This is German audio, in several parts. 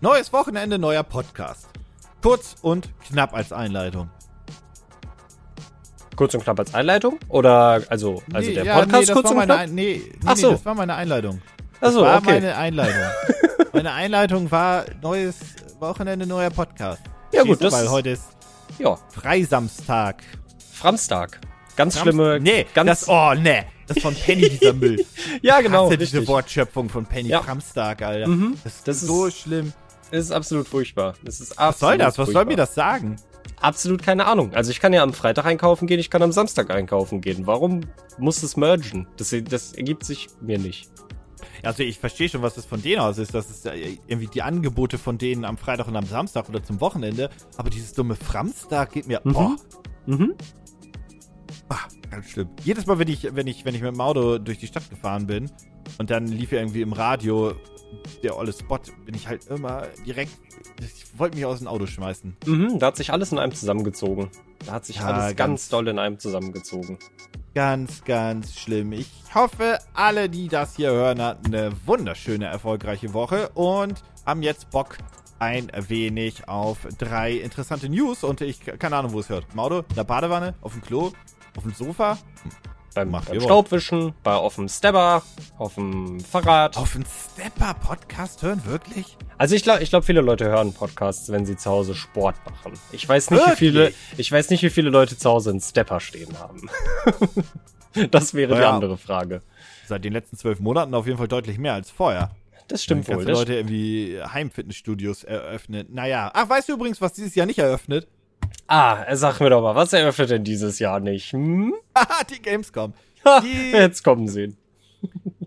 Neues Wochenende, neuer Podcast. Kurz und knapp als Einleitung. Kurz und knapp als Einleitung? Oder, also, also nee, der ja, Podcast nee, kurz das und war meine knapp? Ein nee, nee, Ach so. nee, das war meine Einleitung. Ach so, das war okay. meine Einleitung. meine Einleitung war neues Wochenende, neuer Podcast. Ja, gut, das- Weil heute ist Ja, Freisamstag. Framstag. Ganz schlimme. Nee, ganz, das, oh, nee. Das ist von Penny, dieser Müll. ja, genau. Ich hasse diese richtig. Wortschöpfung von Penny Ja. Framstag, Alter. Mhm. Das, Das ist ist- so schlimm. Das ist absolut furchtbar. Das ist Was soll absolut das? Was soll furchtbar. mir das sagen? Absolut keine Ahnung. Also ich kann ja am Freitag einkaufen gehen, ich kann am Samstag einkaufen gehen. Warum muss es mergen? Das, das ergibt sich mir nicht. Also ich verstehe schon, was das von denen aus ist. Das ist irgendwie die Angebote von denen am Freitag und am Samstag oder zum Wochenende. Aber dieses dumme Framstag geht mir. Mhm. Oh, Mhm. ah, ganz schlimm. Jedes Mal, wenn ich, wenn ich, wenn ich mit dem Auto durch die Stadt gefahren bin und dann lief ja irgendwie im Radio der olle Spot, bin ich halt immer direkt. Ich wollte mich aus dem Auto schmeißen. Mhm. Da hat sich alles in einem zusammengezogen. Da hat sich Ja, alles ganz- ganz doll in einem zusammengezogen. Ganz, ganz schlimm. Ich hoffe, alle, die das hier hören, hatten eine wunderschöne, erfolgreiche Woche und haben jetzt Bock ein wenig auf drei interessante News. Und ich, keine Ahnung, wo es hört. Im Auto, in der Badewanne, auf dem Klo, auf dem Sofa, Beim, Macht beim Staubwischen, bei auf dem Stepper, auf dem Fahrrad. auf dem Stepper-Podcast hören, wirklich? Also ich glaube, ich glaub, viele Leute hören Podcasts, wenn sie zu Hause Sport machen. Ich weiß nicht, wie Wirklich? viele, ich weiß nicht, wie viele Leute zu Hause einen Stepper stehen haben. das wäre die Naja. andere Frage. Seit den letzten zwölf Monaten auf jeden Fall deutlich mehr als vorher. Das stimmt wohl. Das, Leute irgendwie Heimfitnessstudios eröffnen. Naja. Ach, weißt du übrigens, was dieses Jahr nicht eröffnet? Ah, sag mir doch mal, was eröffnet denn dieses Jahr nicht? Hm? Haha, die Gamescom. Die- jetzt kommen sehen.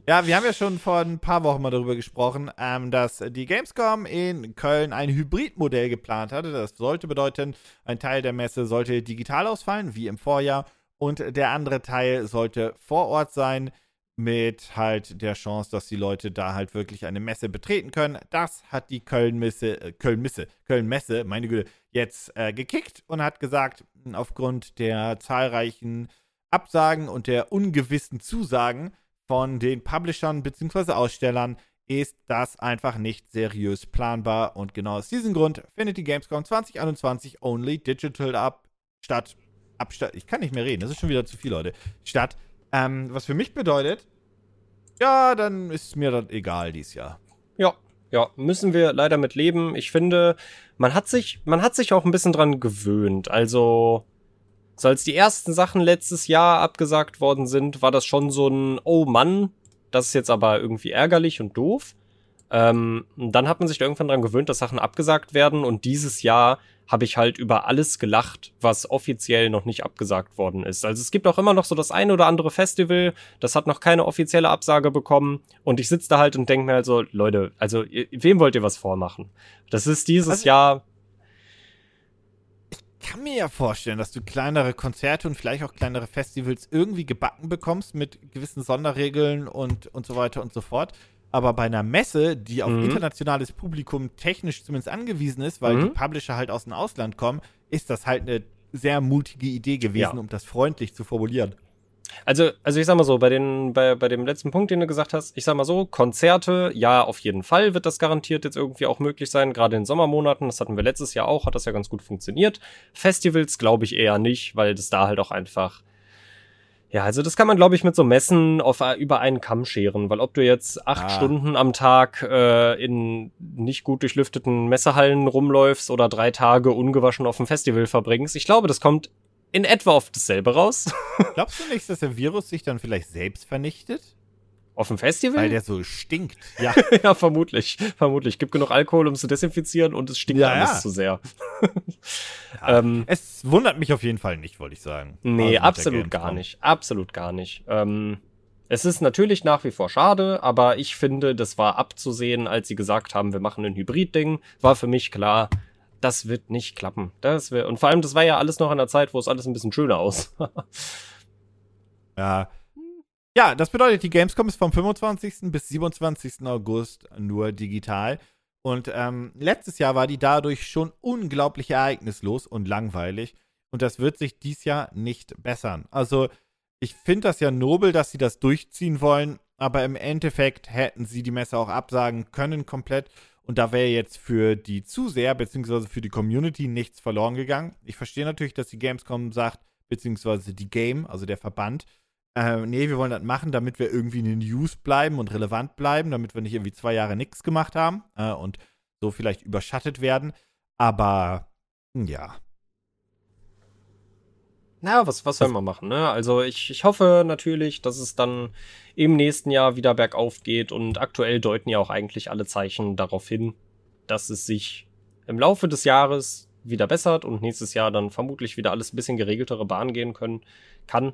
Ja, wir haben ja schon vor ein paar Wochen mal darüber gesprochen, ähm, dass die Gamescom in Köln ein Hybridmodell geplant hatte. Das sollte bedeuten, ein Teil der Messe sollte digital ausfallen, wie im Vorjahr, und der andere Teil sollte vor Ort sein, mit halt der Chance, dass die Leute da halt wirklich eine Messe betreten können. Das hat die Köln-Messe, äh, Köln-Messe, Köln-Messe, meine Güte, jetzt äh, gekickt und hat gesagt, aufgrund der zahlreichen Absagen und der ungewissen Zusagen von den Publishern bzw. Ausstellern ist das einfach nicht seriös planbar und genau aus diesem Grund findet die Gamescom 2021 only digital ab statt ab statt ich kann nicht mehr reden, das ist schon wieder zu viel Leute statt ähm, was für mich bedeutet ja, dann ist mir das egal dieses Jahr. Ja, ja, müssen wir leider mit leben. Ich finde, man hat sich, man hat sich auch ein bisschen dran gewöhnt. Also, so als die ersten Sachen letztes Jahr abgesagt worden sind, war das schon so ein, oh Mann, das ist jetzt aber irgendwie ärgerlich und doof. Ähm, dann hat man sich da irgendwann dran gewöhnt, dass Sachen abgesagt werden. Und dieses Jahr habe ich halt über alles gelacht, was offiziell noch nicht abgesagt worden ist. Also es gibt auch immer noch so das eine oder andere Festival, das hat noch keine offizielle Absage bekommen. Und ich sitze da halt und denke mir halt so, Leute, also wem wollt ihr was vormachen? Das ist dieses Also- Jahr, Ich kann mir ja vorstellen, dass du kleinere Konzerte und vielleicht auch kleinere Festivals irgendwie gebacken bekommst mit gewissen Sonderregeln und, und so weiter und so fort. Aber bei einer Messe, die auf Mhm. internationales Publikum technisch zumindest angewiesen ist, weil Mhm. die Publisher halt aus dem Ausland kommen, ist das halt eine sehr mutige Idee gewesen, Ja. um das freundlich zu formulieren. Also, also ich sag mal so, bei, den, bei, bei dem letzten Punkt, den du gesagt hast, ich sag mal so, Konzerte, ja, auf jeden Fall wird das garantiert jetzt irgendwie auch möglich sein, gerade in Sommermonaten, das hatten wir letztes Jahr auch, hat das ja ganz gut funktioniert. Festivals glaube ich eher nicht, weil das da halt auch einfach, ja, also das kann man, glaube ich, mit so Messen auf, über einen Kamm scheren, weil ob du jetzt acht Ah. Stunden am Tag äh, in nicht gut durchlüfteten Messehallen rumläufst oder drei Tage ungewaschen auf dem Festival verbringst, ich glaube, das kommt in etwa auf dasselbe raus. Glaubst du nicht, dass der Virus sich dann vielleicht selbst vernichtet? Auf dem Festival? Weil der so stinkt. Ja. ja, vermutlich. Vermutlich. Gibt genug Alkohol, um es zu desinfizieren und es stinkt Ja, alles ja. zu sehr. Ja. Ähm, Es wundert mich auf jeden Fall nicht, wollte ich sagen. nee, Also absolut gar nicht. Absolut gar nicht. Ähm, es ist natürlich nach wie vor schade, aber ich finde, das war abzusehen, als sie gesagt haben, wir machen ein Hybrid-Ding, war für mich klar, das wird nicht klappen. Das wird, und vor allem, das war ja alles noch in der Zeit, wo es alles ein bisschen schöner aussah. Ja. Ja, das bedeutet, die Gamescom ist vom 25. bis 27. August nur digital. Und ähm, letztes Jahr war die dadurch schon unglaublich ereignislos und langweilig. Und das wird sich dies Jahr nicht bessern. Also, ich finde das ja nobel, dass sie das durchziehen wollen, aber im Endeffekt hätten sie die Messe auch absagen können komplett. Und da wäre jetzt für die Zuseher bzw. für die Community nichts verloren gegangen. Ich verstehe natürlich, dass die Gamescom sagt, beziehungsweise die Game, also der Verband, äh, nee, wir wollen das machen, damit wir irgendwie in den News bleiben und relevant bleiben, damit wir nicht irgendwie zwei Jahre nichts gemacht haben äh, und so vielleicht überschattet werden. Aber ja. Na, was, was soll man machen, ne? Also ich, ich hoffe natürlich, dass es dann im nächsten Jahr wieder bergauf geht und aktuell deuten ja auch eigentlich alle Zeichen darauf hin, dass es sich im Laufe des Jahres wieder bessert und nächstes Jahr dann vermutlich wieder alles ein bisschen geregeltere Bahn gehen können kann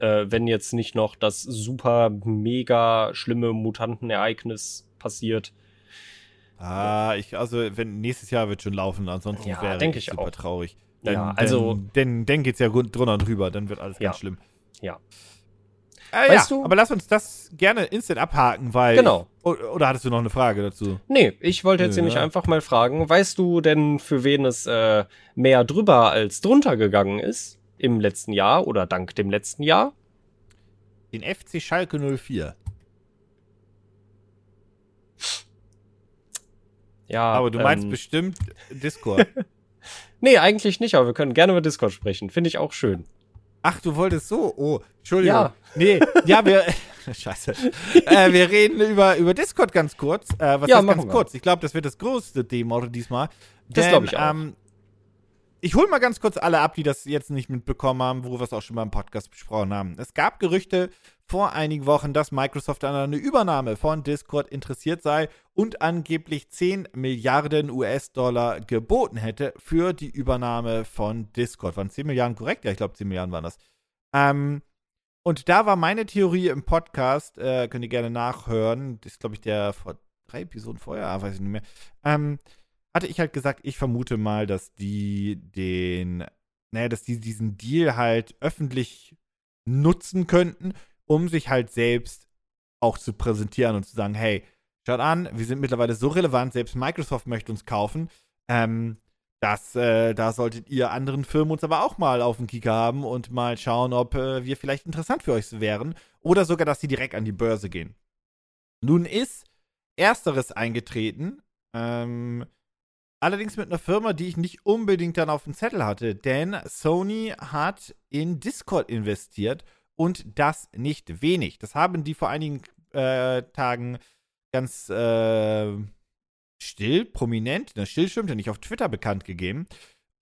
äh, wenn jetzt nicht noch das super mega schlimme Mutantenereignis passiert. Ah, ich, also wenn nächstes Jahr wird schon laufen, ansonsten Ja, wäre ich super auch. traurig. Ja, also- Denn, denn, denn geht's ja drunter und drüber, dann wird alles Ja. ganz schlimm. Ja. Äh, Weißt ja, du- aber lass uns das gerne instant abhaken, weil. Genau. O- Oder hattest du noch eine Frage dazu? Nee, ich wollte jetzt Nö, nämlich ne? einfach mal fragen, weißt du denn, für wen es äh, mehr drüber als drunter gegangen ist im letzten Jahr oder dank dem letzten Jahr? Den FC Schalke 04. Ja, aber du meinst ähm, bestimmt Discord. Nee, eigentlich nicht, aber wir können gerne über Discord sprechen. Finde ich auch schön. Ach, du wolltest so? Oh, Entschuldigung. Ja. Nee, ja, wir. Scheiße. Äh, wir reden über, über Discord ganz kurz. Äh, was Ja, heißt ganz kurz? Ich glaube, das wird das größte Thema diesmal. Das Denn, glaub ich auch. Ähm, ich hole mal ganz kurz alle ab, die das jetzt nicht mitbekommen haben, wo wir es auch schon beim Podcast besprochen haben. Es gab Gerüchte vor einigen Wochen, dass Microsoft an einer Übernahme von Discord interessiert sei und angeblich 10 Milliarden US-Dollar geboten hätte für die Übernahme von Discord. Waren 10 Milliarden korrekt? Ja, ich glaube, 10 Milliarden waren das. Ähm, und da war meine Theorie im Podcast, äh, könnt ihr gerne nachhören. Das ist, glaube ich, der vor drei Episoden vorher, ah, weiß ich nicht mehr. Ähm, hatte ich halt gesagt, ich vermute mal, dass die den, naja, dass die diesen Deal halt öffentlich nutzen könnten, um sich halt selbst auch zu präsentieren und zu sagen, hey, schaut an, wir sind mittlerweile so relevant, selbst Microsoft möchte uns kaufen. Ähm, das, äh, da solltet ihr anderen Firmen uns aber auch mal auf den Kieker haben und mal schauen, ob äh, wir vielleicht interessant für euch wären. Oder sogar, dass sie direkt an die Börse gehen. Nun ist Ersteres eingetreten. Ähm, allerdings mit einer Firma, die ich nicht unbedingt dann auf dem Zettel hatte. Denn Sony hat in Discord investiert und das nicht wenig. Das haben die vor einigen äh, Tagen ganz äh, still, prominent, na still stimmt ja nicht, auf Twitter bekannt gegeben.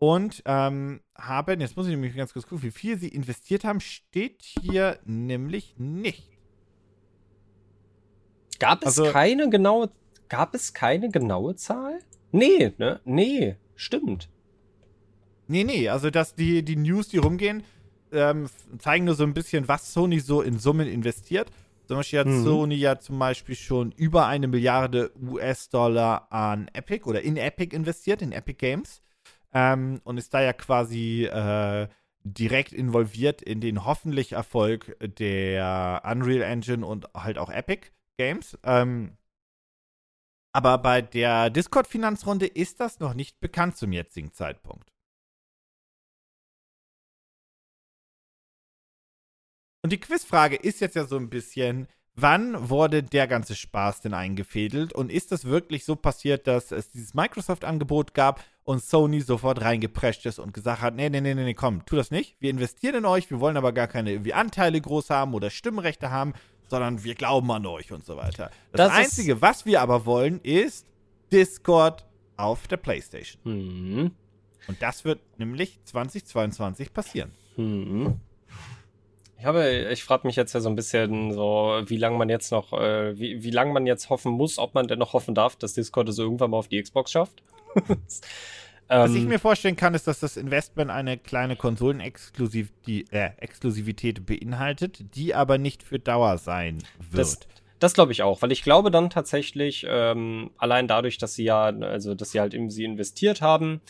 Und ähm, haben, jetzt muss ich nämlich ganz kurz gucken, wie viel sie investiert haben, steht hier nämlich nicht. Gab es Also- keine genaue, gab es keine genaue Zahl? Nee, ne? Nee, stimmt. Nee, nee, also dass die, die News, die rumgehen, ähm, zeigen nur so ein bisschen, was Sony so in Summen investiert. Zum Beispiel hat Mhm. Sony ja zum Beispiel schon über eine Milliarde US-Dollar an Epic oder in Epic investiert, in Epic Games. Ähm, und ist da ja quasi äh, direkt involviert in den hoffentlich Erfolg der Unreal Engine und halt auch Epic Games. Ähm, aber bei der Discord-Finanzrunde ist das noch nicht bekannt zum jetzigen Zeitpunkt. Und die Quizfrage ist jetzt ja so ein bisschen, wann wurde der ganze Spaß denn eingefädelt? Und ist das wirklich so passiert, dass es dieses Microsoft-Angebot gab und Sony sofort reingeprescht ist und gesagt hat, nee, nee, nee, nee, komm, tu das nicht. Wir investieren in euch, wir wollen aber gar keine irgendwie Anteile groß haben oder Stimmrechte haben, sondern wir glauben an euch und so weiter. Das, Das Einzige, was wir aber wollen, ist Discord auf der PlayStation. Hm. Und das wird nämlich 2022 passieren. Hm. Ich habe, ich frage mich jetzt ja so ein bisschen so, wie lange man jetzt noch, äh, wie, wie lange man jetzt hoffen muss, ob man denn noch hoffen darf, dass Discord es irgendwann mal auf die Xbox schafft. Was ich Ähm, mir vorstellen kann, ist, dass das Investment eine kleine Konsolenexklusiv die, äh, beinhaltet, die aber nicht für Dauer sein wird. Das, das glaube ich auch, weil ich glaube dann tatsächlich, ähm, allein dadurch, dass sie ja, also dass sie halt in sie investiert haben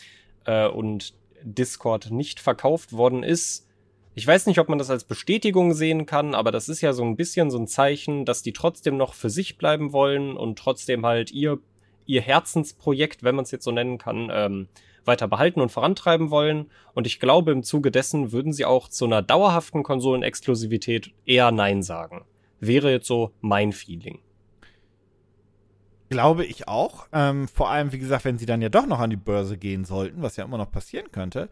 äh, und Discord nicht verkauft worden ist. Ich weiß nicht, ob man das als Bestätigung sehen kann, aber das ist ja so ein bisschen so ein Zeichen, dass die trotzdem noch für sich bleiben wollen und trotzdem halt ihr, ihr Herzensprojekt, wenn man es jetzt so nennen kann, ähm, weiter behalten und vorantreiben wollen. Und ich glaube, im Zuge dessen würden sie auch zu einer dauerhaften Konsolenexklusivität eher Nein sagen. Wäre jetzt so mein Feeling. Glaube ich auch. Ähm, vor allem, wie gesagt, wenn sie dann ja doch noch an die Börse gehen sollten, was ja immer noch passieren könnte.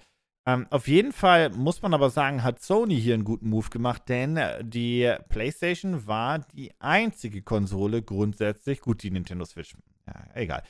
Ähm, auf jeden Fall muss man aber sagen, hat Sony hier einen guten Move gemacht, denn die PlayStation war die einzige Konsole grundsätzlich, gut, die Nintendo Switch, ja, egal.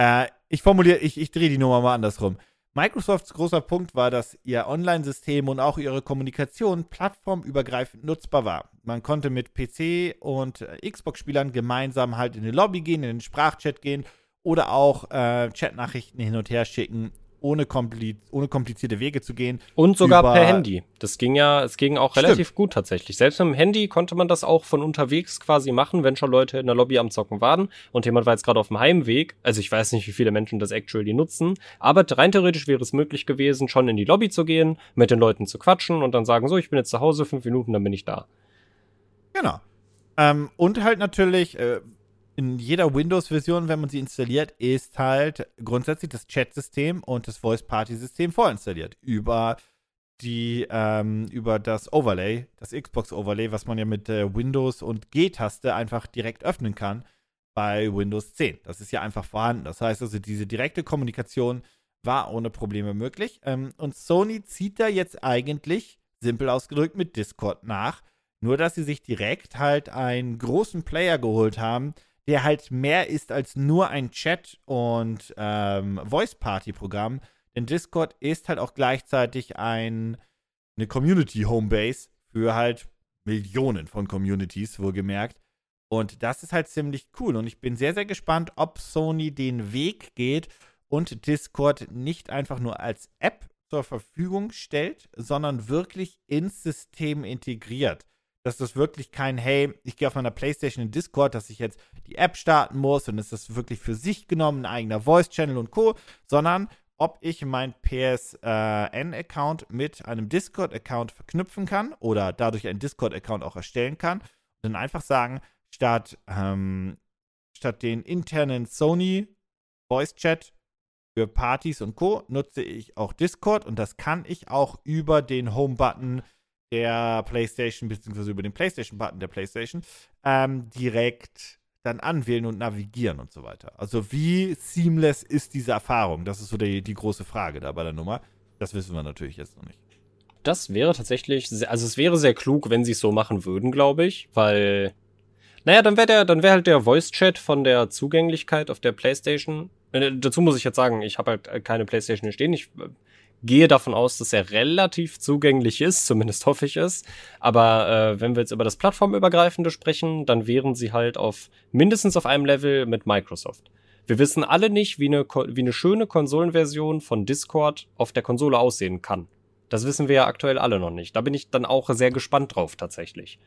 Äh, ich formuliere, ich, ich drehe die Nummer mal andersrum. Microsofts großer Punkt war, dass ihr Online-System und auch ihre Kommunikation plattformübergreifend nutzbar war. Man konnte mit PC und Xbox-Spielern gemeinsam halt in die Lobby gehen, in den Sprachchat gehen oder auch äh, Chatnachrichten hin und her schicken ohne, kompliz ohne komplizierte Wege zu gehen. Und sogar per Handy. Das ging ja, es ging auch relativ Stimmt. gut tatsächlich. Selbst mit dem Handy konnte man das auch von unterwegs quasi machen, wenn schon Leute in der Lobby am Zocken waren und jemand war jetzt gerade auf dem Heimweg. Also ich weiß nicht, wie viele Menschen das actually nutzen, aber rein theoretisch wäre es möglich gewesen, schon in die Lobby zu gehen, mit den Leuten zu quatschen und dann sagen, so, ich bin jetzt zu Hause, fünf Minuten, dann bin ich da. Genau. Ähm, und halt natürlich, äh, in jeder Windows-Version, wenn man sie installiert, ist halt grundsätzlich das Chat-System und das Voice-Party-System vorinstalliert. Über die, ähm, über das Overlay, das Xbox-Overlay, was man ja mit äh, Windows und G-Taste einfach direkt öffnen kann bei Windows 10. Das ist ja einfach vorhanden. Das heißt also, diese direkte Kommunikation war ohne Probleme möglich. Ähm, und Sony zieht da jetzt eigentlich, simpel ausgedrückt, mit Discord nach. Nur, dass sie sich direkt halt einen großen Player geholt haben, der halt mehr ist als nur ein Chat- und ähm, Voice-Party-Programm. Denn Discord ist halt auch gleichzeitig ein, eine Community-Homebase für halt Millionen von Communities, wohlgemerkt. Und das ist halt ziemlich cool. Und ich bin sehr, sehr gespannt, ob Sony den Weg geht und Discord nicht einfach nur als App zur Verfügung stellt, sondern wirklich ins System integriert dass das wirklich kein, hey, ich gehe auf meiner Playstation in Discord, dass ich jetzt die App starten muss und ist das wirklich für sich genommen, ein eigener Voice-Channel und Co., sondern ob ich meinen PSN-Account mit einem Discord-Account verknüpfen kann oder dadurch einen Discord-Account auch erstellen kann und dann einfach sagen, statt, ähm, statt den internen Sony Voice-Chat für Partys und Co. nutze ich auch Discord und das kann ich auch über den Home-Button der PlayStation, beziehungsweise über den PlayStation-Button der PlayStation, ähm, direkt dann anwählen und navigieren und so weiter. Also wie seamless ist diese Erfahrung? Das ist so die, die große Frage da bei der Nummer. Das wissen wir natürlich jetzt noch nicht. Das wäre tatsächlich, sehr, also es wäre sehr klug, wenn sie es so machen würden, glaube ich, weil, naja, dann wäre dann wäre halt der Voice-Chat von der Zugänglichkeit auf der PlayStation. Äh, dazu muss ich jetzt sagen, ich habe halt keine PlayStation hier stehen. Ich äh, gehe davon aus, dass er relativ zugänglich ist, zumindest hoffe ich es. Aber äh, wenn wir jetzt über das Plattformübergreifende sprechen, dann wären sie halt auf mindestens auf einem Level mit Microsoft. Wir wissen alle nicht, wie eine, wie eine schöne Konsolenversion von Discord auf der Konsole aussehen kann. Das wissen wir ja aktuell alle noch nicht. Da bin ich dann auch sehr gespannt drauf tatsächlich.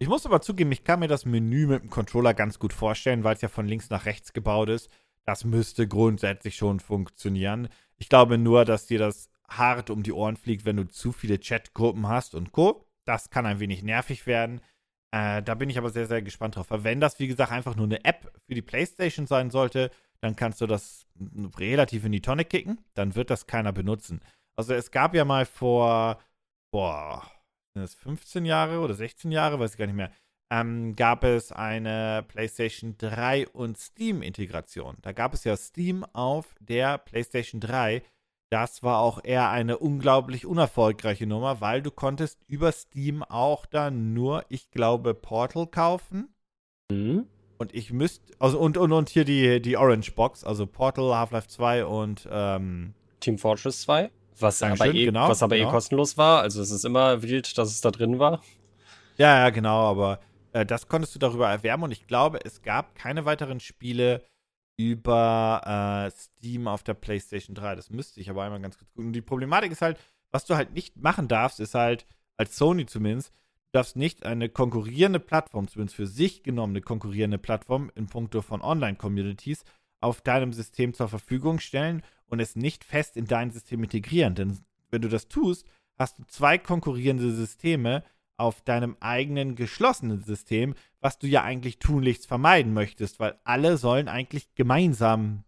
Ich muss aber zugeben, ich kann mir das Menü mit dem Controller ganz gut vorstellen, weil es ja von links nach rechts gebaut ist. Das müsste grundsätzlich schon funktionieren. Ich glaube nur, dass dir das hart um die Ohren fliegt, wenn du zu viele Chatgruppen hast und Co. Das kann ein wenig nervig werden. Äh, da bin ich aber sehr, sehr gespannt drauf. Weil wenn das, wie gesagt, einfach nur eine App für die PlayStation sein sollte, dann kannst du das relativ in die Tonne kicken. Dann wird das keiner benutzen. Also es gab ja mal vor, boah, sind das 15 Jahre oder 16 Jahre, weiß ich gar nicht mehr, ähm, gab es eine PlayStation 3 und Steam-Integration. Da gab es ja Steam auf der PlayStation 3 das war auch eher eine unglaublich unerfolgreiche Nummer, weil du konntest über Steam auch dann nur, ich glaube, Portal kaufen. Mhm. Und ich müsste, also und, und, und hier die, die Orange Box, also Portal, Half-Life 2 und ähm, Team Fortress 2, was aber, eh, genau, was aber eh genau. eh kostenlos war. Also es ist immer wild, dass es da drin war. Ja, ja, genau, aber äh, das konntest du darüber erwärmen und ich glaube, es gab keine weiteren Spiele, über äh, Steam auf der PlayStation 3. Das müsste ich aber einmal ganz kurz gucken. Und die Problematik ist halt, was du halt nicht machen darfst, ist halt, als Sony zumindest, du darfst nicht eine konkurrierende Plattform, zumindest für sich genommene konkurrierende Plattform in puncto von Online-Communities, auf deinem System zur Verfügung stellen und es nicht fest in dein System integrieren. Denn wenn du das tust, hast du zwei konkurrierende Systeme, auf deinem eigenen geschlossenen System, was du ja eigentlich tunlichst vermeiden möchtest, weil alle sollen eigentlich gemeinsam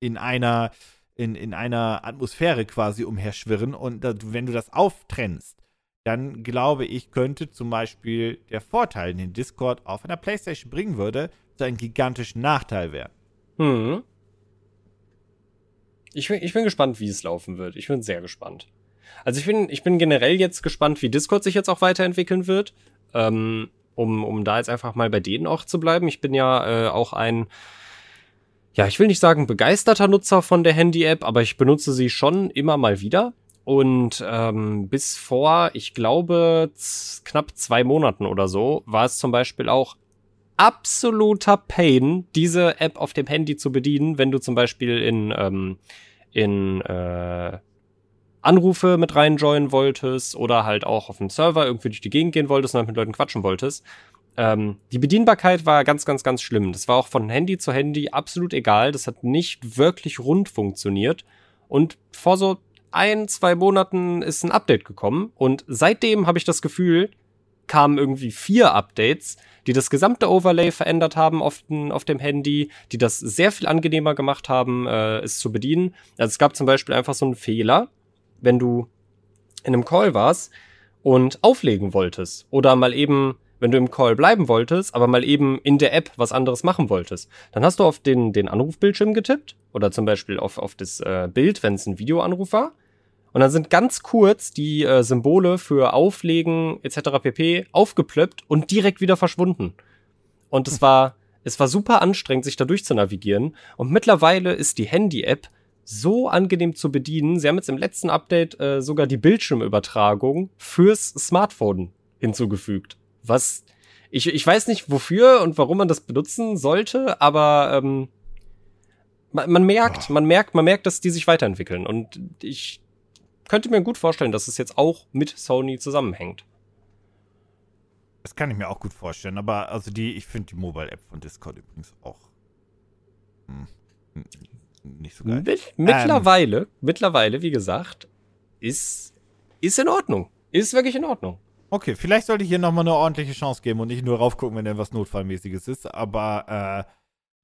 in einer, in, in einer Atmosphäre quasi umherschwirren und wenn du das auftrennst, dann glaube ich, könnte zum Beispiel der Vorteil, den Discord auf einer PlayStation bringen würde, zu einem gigantischen Nachteil werden. Hm. Ich bin, ich bin gespannt, wie es laufen wird. Ich bin sehr gespannt. Also ich bin, ich bin generell jetzt gespannt, wie Discord sich jetzt auch weiterentwickeln wird. Ähm, um, um da jetzt einfach mal bei denen auch zu bleiben. Ich bin ja äh, auch ein, ja, ich will nicht sagen begeisterter Nutzer von der Handy-App, aber ich benutze sie schon immer mal wieder. Und ähm, bis vor, ich glaube, knapp zwei Monaten oder so, war es zum Beispiel auch absoluter Pain, diese App auf dem Handy zu bedienen, wenn du zum Beispiel in, ähm, in äh, Anrufe mit reinjoinen wolltest oder halt auch auf dem Server irgendwie durch die Gegend gehen wolltest und dann mit Leuten quatschen wolltest. Ähm, die Bedienbarkeit war ganz, ganz, ganz schlimm. Das war auch von Handy zu Handy absolut egal. Das hat nicht wirklich rund funktioniert. Und vor so ein, zwei Monaten ist ein Update gekommen und seitdem habe ich das Gefühl, kamen irgendwie vier Updates, die das gesamte Overlay verändert haben auf, den, auf dem Handy, die das sehr viel angenehmer gemacht haben, äh, es zu bedienen. Also es gab zum Beispiel einfach so einen Fehler, wenn du in einem Call warst und auflegen wolltest oder mal eben wenn du im Call bleiben wolltest, aber mal eben in der App was anderes machen wolltest, dann hast du auf den, den Anrufbildschirm getippt oder zum Beispiel auf, auf das äh, Bild, wenn es ein Videoanruf war. Und dann sind ganz kurz die äh, Symbole für Auflegen etc. pp. aufgeplöppt und direkt wieder verschwunden. Und es war, es war super anstrengend, sich da durch zu navigieren. Und mittlerweile ist die Handy-App so angenehm zu bedienen. Sie haben jetzt im letzten Update äh, sogar die Bildschirmübertragung fürs Smartphone hinzugefügt. Was ich, ich weiß nicht wofür und warum man das benutzen sollte, aber ähm, man, man merkt, man merkt, man merkt, dass die sich weiterentwickeln. Und ich könnte mir gut vorstellen, dass es jetzt auch mit Sony zusammenhängt. Das kann ich mir auch gut vorstellen, aber also die, ich finde die Mobile-App von Discord übrigens auch hm, nicht so geil. Mit, mittlerweile, ähm, mittlerweile, wie gesagt, ist, ist in Ordnung. Ist wirklich in Ordnung. Okay, vielleicht sollte ich hier nochmal eine ordentliche Chance geben und nicht nur raufgucken, wenn irgendwas Notfallmäßiges ist, aber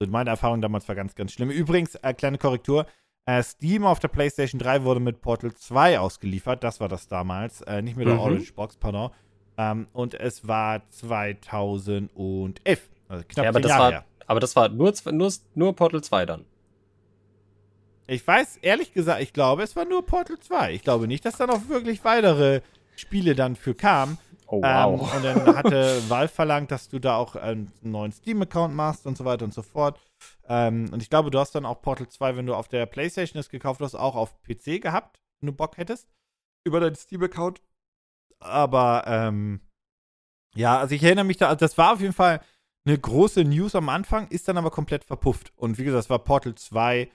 äh, meine Erfahrung damals war ganz, ganz schlimm. Übrigens, äh, kleine Korrektur, äh, Steam auf der PlayStation 3 wurde mit Portal 2 ausgeliefert. Das war das damals. Äh, nicht mit der mhm. Orange Box, pardon. Ähm, und es war 2011. Also knapp ja, aber das Jahre war, her. Aber das war nur, nur, nur Portal 2 dann. Ich weiß, ehrlich gesagt, ich glaube, es war nur Portal 2. Ich glaube nicht, dass da noch wirklich weitere Spiele dann für kamen. Oh, wow. Ähm, und dann hatte Valve verlangt, dass du da auch einen neuen Steam-Account machst und so weiter und so fort. Ähm, und ich glaube, du hast dann auch Portal 2, wenn du auf der PlayStation es gekauft hast, auch auf PC gehabt, wenn du Bock hättest. Über deinen Steam-Account. Aber, ähm, ja, also ich erinnere mich da, also das war auf jeden Fall eine große News am Anfang, ist dann aber komplett verpufft. Und wie gesagt, es war Portal 2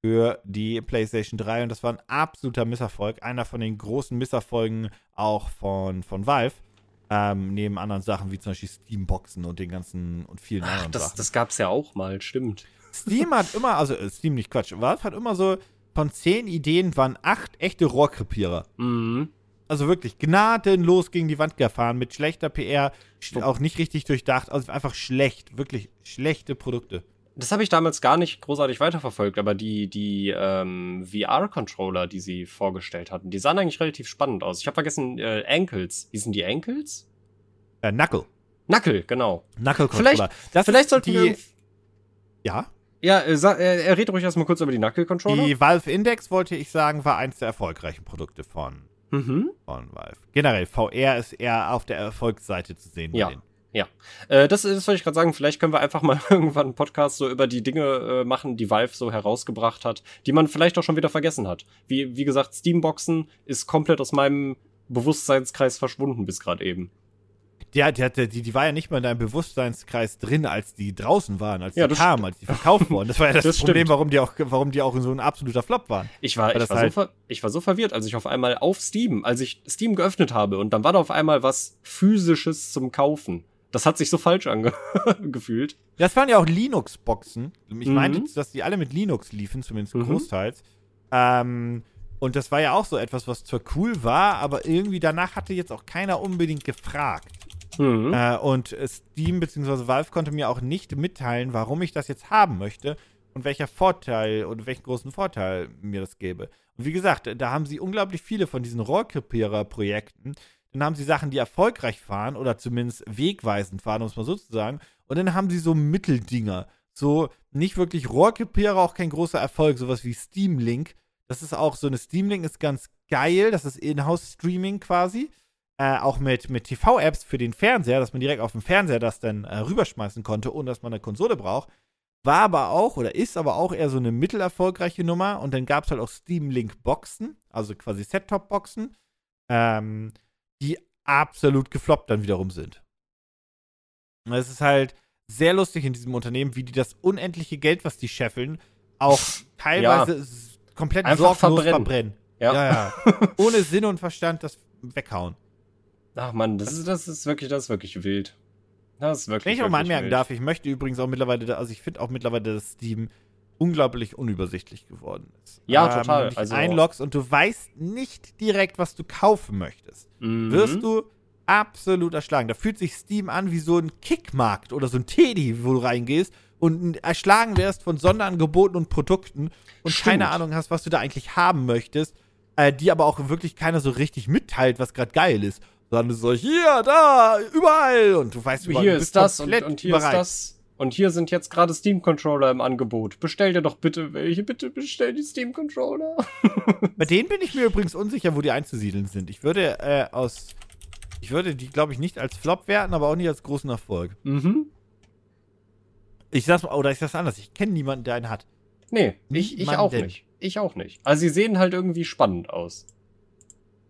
für die PlayStation 3 und das war ein absoluter Misserfolg. Einer von den großen Misserfolgen auch von, von Valve. Ähm, neben anderen Sachen wie zum Beispiel Steam-Boxen und den ganzen und vielen Ach, anderen das, Sachen. Das gab's ja auch mal, stimmt. Steam hat immer, also äh, Steam nicht Quatsch, Valve hat immer so, von zehn Ideen waren acht echte Rohrkrepierer. Mhm. Also wirklich gnadenlos gegen die Wand gefahren, mit schlechter PR, auch nicht richtig durchdacht, also einfach schlecht, wirklich schlechte Produkte. Das habe ich damals gar nicht großartig weiterverfolgt, aber die, die ähm, VR-Controller, die sie vorgestellt hatten, die sahen eigentlich relativ spannend aus. Ich habe vergessen, äh, Ankles. Wie sind die Ankles? Äh, Knuckle. Knuckle, genau. Knuckle-Controller. Vielleicht, vielleicht sollten die, wir. Ja? Ja, äh, äh, er redet ruhig erstmal kurz über die Knuckle-Controller. Die Valve Index, wollte ich sagen, war eins der erfolgreichen Produkte von, mhm. von Valve. Generell, VR ist eher auf der Erfolgsseite zu sehen. Ja. Ja, äh, das, das wollte ich gerade sagen. Vielleicht können wir einfach mal irgendwann einen Podcast so über die Dinge äh, machen, die Valve so herausgebracht hat, die man vielleicht auch schon wieder vergessen hat. Wie, wie gesagt, Steamboxen ist komplett aus meinem Bewusstseinskreis verschwunden bis gerade eben. Ja, die, die, die, die war ja nicht mal in deinem Bewusstseinskreis drin, als die draußen waren, als ja, die kamen, als die verkauft wurden. Das war ja das, das Problem, warum die, auch, warum die auch so ein absoluter Flop waren. Ich war, ich war, halt so ich war so verwirrt, als ich auf einmal auf Steam, als ich Steam geöffnet habe und dann war da auf einmal was physisches zum Kaufen. Das hat sich so falsch angefühlt. Das waren ja auch Linux-Boxen. Ich mhm. meinte, dass die alle mit Linux liefen, zumindest mhm. großteils. Ähm, und das war ja auch so etwas, was zwar cool war, aber irgendwie danach hatte jetzt auch keiner unbedingt gefragt. Mhm. Äh, und Steam bzw. Valve konnte mir auch nicht mitteilen, warum ich das jetzt haben möchte und welcher Vorteil und welchen großen Vorteil mir das gäbe. Und wie gesagt, da haben sie unglaublich viele von diesen Rohrkrepierer-Projekten, dann haben sie Sachen, die erfolgreich fahren oder zumindest wegweisend fahren, um es mal so zu sagen. Und dann haben sie so Mitteldinger. So nicht wirklich Rohrkrepierer, auch kein großer Erfolg, sowas wie Steam Link. Das ist auch so eine Steam Link ist ganz geil. Das ist In-House-Streaming quasi. Äh, auch mit, mit TV-Apps für den Fernseher, dass man direkt auf dem Fernseher das dann äh, rüberschmeißen konnte, ohne dass man eine Konsole braucht. War aber auch oder ist aber auch eher so eine mittelerfolgreiche Nummer. Und dann gab es halt auch Steam Link Boxen, also quasi Set-Top-Boxen, ähm, die absolut gefloppt dann wiederum sind. Und es ist halt sehr lustig in diesem Unternehmen, wie die das unendliche Geld, was die scheffeln, auch teilweise ja. komplett Einfach verbrennen. verbrennen. Ja. ja, ja. Ohne Sinn und Verstand das weghauen. Ach man, das ist, das ist wirklich, das ist wirklich wild. Das ist wirklich. Wenn ich auch mal anmerken wild. darf, ich möchte übrigens auch mittlerweile, also ich finde auch mittlerweile, dass Steam unglaublich unübersichtlich geworden ist. Ja, ähm, total. Wenn du also einloggst und du weißt nicht direkt, was du kaufen möchtest, mhm. wirst du absolut erschlagen. Da fühlt sich Steam an wie so ein Kickmarkt oder so ein Teddy, wo du reingehst und erschlagen wirst von Sonderangeboten und Produkten und Stimmt. keine Ahnung hast, was du da eigentlich haben möchtest, äh, die aber auch wirklich keiner so richtig mitteilt, was gerade geil ist. Sondern so, hier, da, überall. Und du weißt überall, Hier ist das und, und hier bereit. ist das. Und hier sind jetzt gerade Steam-Controller im Angebot. Bestell dir doch bitte welche. Bitte bestell die Steam-Controller. Bei denen bin ich mir übrigens unsicher, wo die einzusiedeln sind. Ich würde äh, aus. Ich würde die, glaube ich, nicht als Flop werten, aber auch nicht als großen Erfolg. Mhm. Ich sag's mal, oder ich sag's anders. Ich kenne niemanden, der einen hat. Nee, ich, ich auch nicht. Ich auch nicht. Also sie sehen halt irgendwie spannend aus.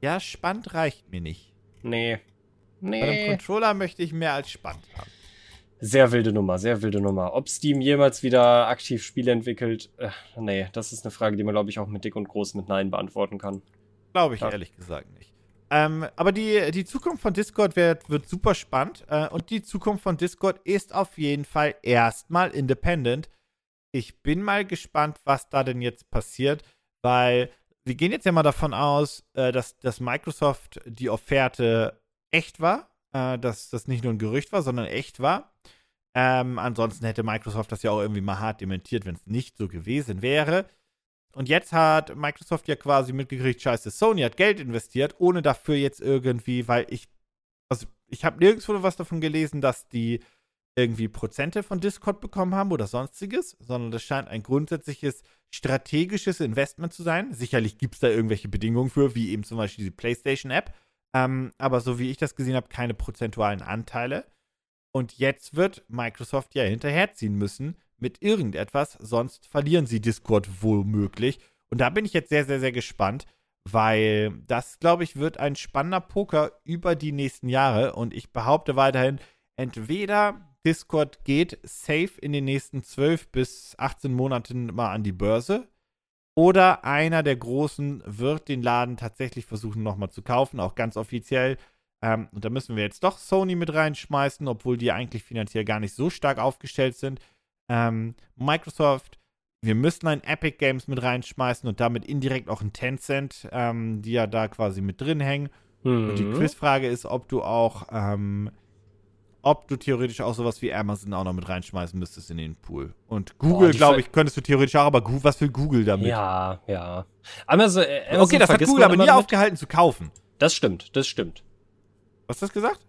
Ja, spannend reicht mir nicht. Nee. Nee. Bei einem Controller möchte ich mehr als spannend haben. Sehr wilde Nummer, sehr wilde Nummer. Ob Steam jemals wieder aktiv Spiele entwickelt, äh, nee, das ist eine Frage, die man, glaube ich, auch mit dick und groß mit Nein beantworten kann. Glaube ich ja. ehrlich gesagt nicht. Ähm, aber die, die Zukunft von Discord wird, wird super spannend. Äh, und die Zukunft von Discord ist auf jeden Fall erstmal independent. Ich bin mal gespannt, was da denn jetzt passiert, weil wir gehen jetzt ja mal davon aus, äh, dass, dass Microsoft die Offerte echt war, äh, dass das nicht nur ein Gerücht war, sondern echt war. Ähm, ansonsten hätte Microsoft das ja auch irgendwie mal hart dementiert, wenn es nicht so gewesen wäre. Und jetzt hat Microsoft ja quasi mitgekriegt, scheiße, Sony hat Geld investiert, ohne dafür jetzt irgendwie, weil ich, also ich habe nirgendwo was davon gelesen, dass die irgendwie Prozente von Discord bekommen haben oder sonstiges, sondern das scheint ein grundsätzliches strategisches Investment zu sein. Sicherlich gibt es da irgendwelche Bedingungen für, wie eben zum Beispiel die PlayStation-App. Ähm, aber so wie ich das gesehen habe, keine prozentualen Anteile. Und jetzt wird Microsoft ja hinterherziehen müssen mit irgendetwas, sonst verlieren sie Discord womöglich. Und da bin ich jetzt sehr, sehr, sehr gespannt, weil das, glaube ich, wird ein spannender Poker über die nächsten Jahre. Und ich behaupte weiterhin, entweder Discord geht safe in den nächsten 12 bis 18 Monaten mal an die Börse. Oder einer der Großen wird den Laden tatsächlich versuchen nochmal zu kaufen, auch ganz offiziell. Ähm, und da müssen wir jetzt doch Sony mit reinschmeißen, obwohl die eigentlich finanziell gar nicht so stark aufgestellt sind. Ähm, Microsoft, wir müssen ein Epic Games mit reinschmeißen und damit indirekt auch ein Tencent, ähm, die ja da quasi mit drin hängen. Mhm. Und die mhm. Quizfrage ist, ob du auch ähm, ob du theoretisch auch sowas wie Amazon auch noch mit reinschmeißen müsstest in den Pool. Und Google, glaube ich, könntest du theoretisch auch, aber was will Google damit? Ja, ja. Amazon, äh, Amazon okay, das hat Google aber nie aufgehalten zu kaufen. Das stimmt, das stimmt. Was hast du das gesagt?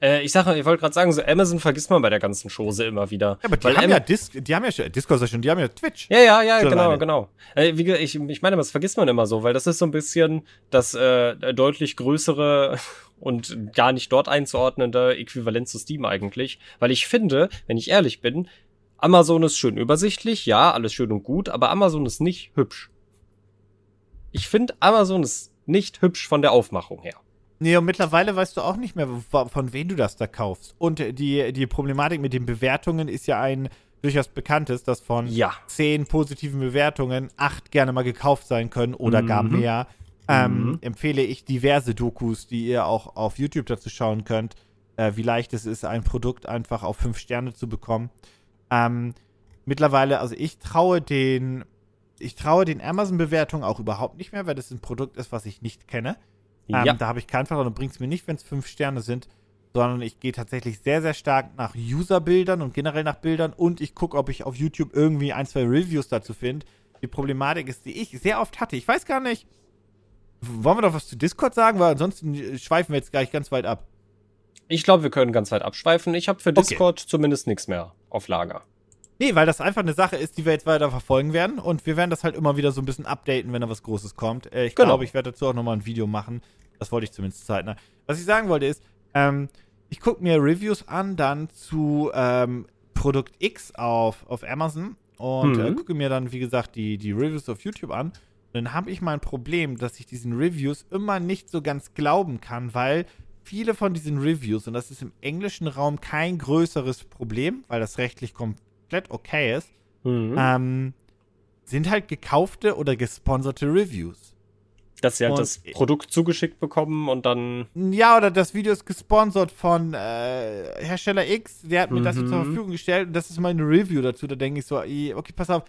Äh, ich sage, ich wollte gerade sagen, so Amazon vergisst man bei der ganzen Chose immer wieder. Ja, aber die haben ja, Dis die haben ja Discord schon, die haben ja Twitch. Ja, ja, ja, genau, alleine. genau. Äh, wie, ich, ich meine, das vergisst man immer so, weil das ist so ein bisschen das äh, deutlich größere und gar nicht dort einzuordnende Äquivalent zu Steam eigentlich. Weil ich finde, wenn ich ehrlich bin, Amazon ist schön übersichtlich, ja, alles schön und gut, aber Amazon ist nicht hübsch. Ich finde, Amazon ist nicht hübsch von der Aufmachung her. Nee, und mittlerweile weißt du auch nicht mehr, von wem du das da kaufst. Und die, die Problematik mit den Bewertungen ist ja ein durchaus bekanntes, dass von ja. zehn positiven Bewertungen acht gerne mal gekauft sein können oder mhm. gar mehr. Ähm, mhm. Empfehle ich diverse Dokus, die ihr auch auf YouTube dazu schauen könnt, äh, wie leicht es ist, ein Produkt einfach auf fünf Sterne zu bekommen. Ähm, mittlerweile, also ich traue den, ich traue den Amazon-Bewertungen auch überhaupt nicht mehr, weil das ein Produkt ist, was ich nicht kenne. Ähm, ja. Da habe ich keinen Vertrauen und bringt es mir nicht, wenn es fünf Sterne sind, sondern ich gehe tatsächlich sehr, sehr stark nach User-Bildern und generell nach Bildern und ich gucke, ob ich auf YouTube irgendwie ein, zwei Reviews dazu finde. Die Problematik ist, die ich sehr oft hatte. Ich weiß gar nicht, wollen wir doch was zu Discord sagen, weil ansonsten schweifen wir jetzt gleich ganz weit ab. Ich glaube, wir können ganz weit abschweifen. Ich habe für Discord okay. zumindest nichts mehr auf Lager. Nee, weil das einfach eine Sache ist, die wir jetzt weiter verfolgen werden. Und wir werden das halt immer wieder so ein bisschen updaten, wenn da was Großes kommt. Äh, ich genau. glaube, ich werde dazu auch nochmal ein Video machen. Das wollte ich zumindest zeitnah. Was ich sagen wollte ist, ähm, ich gucke mir Reviews an, dann zu ähm, Produkt X auf, auf Amazon und äh, mhm. äh, gucke mir dann, wie gesagt, die, die Reviews auf YouTube an. Dann habe ich mal ein Problem, dass ich diesen Reviews immer nicht so ganz glauben kann, weil viele von diesen Reviews, und das ist im englischen Raum kein größeres Problem, weil das rechtlich komplett okay ist, mhm. ähm, sind halt gekaufte oder gesponserte Reviews. Dass sie halt und, das Produkt zugeschickt bekommen und dann. Ja, oder das Video ist gesponsert von äh, Hersteller X, der hat mir mhm. das zur Verfügung gestellt und das ist meine Review dazu. Da denke ich so, okay, pass auf,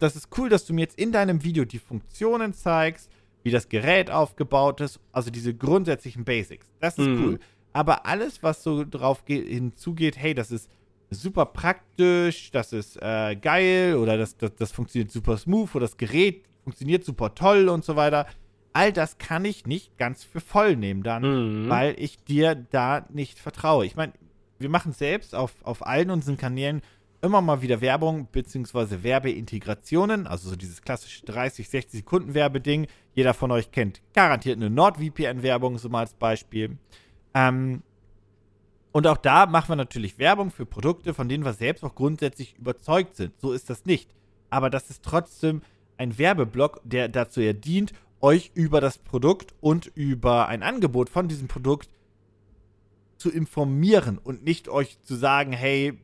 das ist cool, dass du mir jetzt in deinem Video die Funktionen zeigst wie das Gerät aufgebaut ist, also diese grundsätzlichen Basics. Das ist mhm. cool. Aber alles, was so drauf hinzugeht, hey, das ist super praktisch, das ist äh, geil oder das, das, das funktioniert super smooth oder das Gerät funktioniert super toll und so weiter. All das kann ich nicht ganz für voll nehmen dann, mhm. weil ich dir da nicht vertraue. Ich meine, wir machen selbst auf, auf allen unseren Kanälen immer mal wieder Werbung bzw. Werbeintegrationen, also so dieses klassische 30, 60 Sekunden Werbeding. Jeder von euch kennt garantiert eine NordVPN-Werbung, so mal als Beispiel. Ähm, und auch da machen wir natürlich Werbung für Produkte, von denen wir selbst auch grundsätzlich überzeugt sind. So ist das nicht. Aber das ist trotzdem ein Werbeblock, der dazu ja dient, euch über das Produkt und über ein Angebot von diesem Produkt zu informieren und nicht euch zu sagen, hey,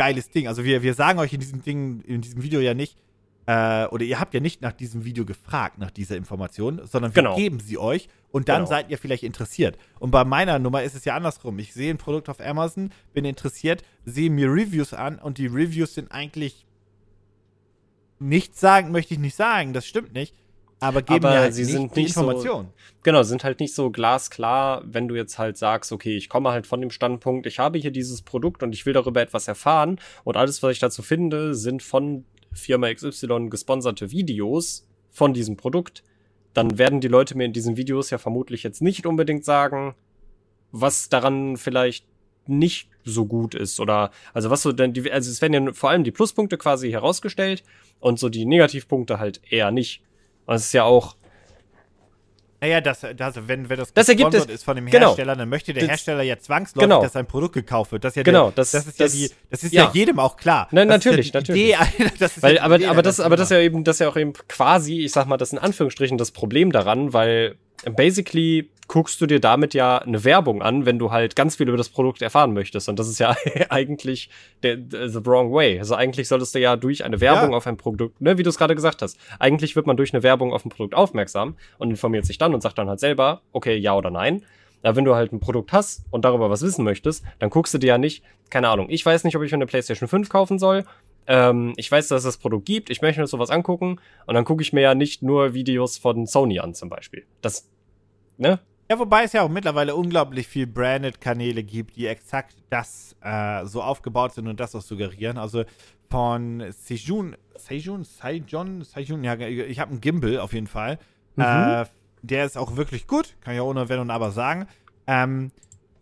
geiles Ding. Also wir, wir sagen euch in diesem Ding, in diesem Video ja nicht, äh, oder ihr habt ja nicht nach diesem Video gefragt, nach dieser Information, sondern wir genau. geben sie euch und dann genau. seid ihr vielleicht interessiert. Und bei meiner Nummer ist es ja andersrum. Ich sehe ein Produkt auf Amazon, bin interessiert, sehe mir Reviews an und die Reviews sind eigentlich nichts sagen, möchte ich nicht sagen, das stimmt nicht aber geben aber halt sie nicht sind nicht Informationen. So, genau, sind halt nicht so glasklar, wenn du jetzt halt sagst, okay, ich komme halt von dem Standpunkt, ich habe hier dieses Produkt und ich will darüber etwas erfahren und alles, was ich dazu finde, sind von Firma XY gesponserte Videos von diesem Produkt. Dann werden die Leute mir in diesen Videos ja vermutlich jetzt nicht unbedingt sagen, was daran vielleicht nicht so gut ist oder also was so denn die also es werden ja vor allem die Pluspunkte quasi herausgestellt und so die Negativpunkte halt eher nicht. Und es ist ja auch. Naja, das, das, wenn, wenn das, das ergibt es, ist von dem genau. Hersteller, dann möchte der Hersteller ja zwangsläufig, genau. dass sein Produkt gekauft wird. Das ist ja, genau, der, das, das, ist das, ja, die, das ist ja. ja jedem auch klar. Nein, natürlich, ja natürlich. Idee, weil, aber, Idee, aber, das, aber das ist ja eben, das ist ja auch eben quasi, ich sag mal, das ist in Anführungsstrichen das Problem daran, weil basically guckst du dir damit ja eine Werbung an, wenn du halt ganz viel über das Produkt erfahren möchtest. Und das ist ja eigentlich der, the wrong way. Also eigentlich solltest du ja durch eine Werbung ja. auf ein Produkt, ne, wie du es gerade gesagt hast, eigentlich wird man durch eine Werbung auf ein Produkt aufmerksam und informiert sich dann und sagt dann halt selber, okay, ja oder nein. Aber wenn du halt ein Produkt hast und darüber was wissen möchtest, dann guckst du dir ja nicht, keine Ahnung, ich weiß nicht, ob ich mir eine PlayStation 5 kaufen soll. Ähm, ich weiß, dass es das Produkt gibt, ich möchte mir sowas angucken und dann gucke ich mir ja nicht nur Videos von Sony an zum Beispiel. Das, ne? Ja, wobei es ja auch mittlerweile unglaublich viel Branded-Kanäle gibt, die exakt das äh, so aufgebaut sind und das auch suggerieren. Also von Sejun, Sejun, Sejun, Sejun, ja, ich habe einen Gimbal auf jeden Fall. Mhm. Äh, der ist auch wirklich gut, kann ich auch ohne Wenn und Aber sagen. Ähm,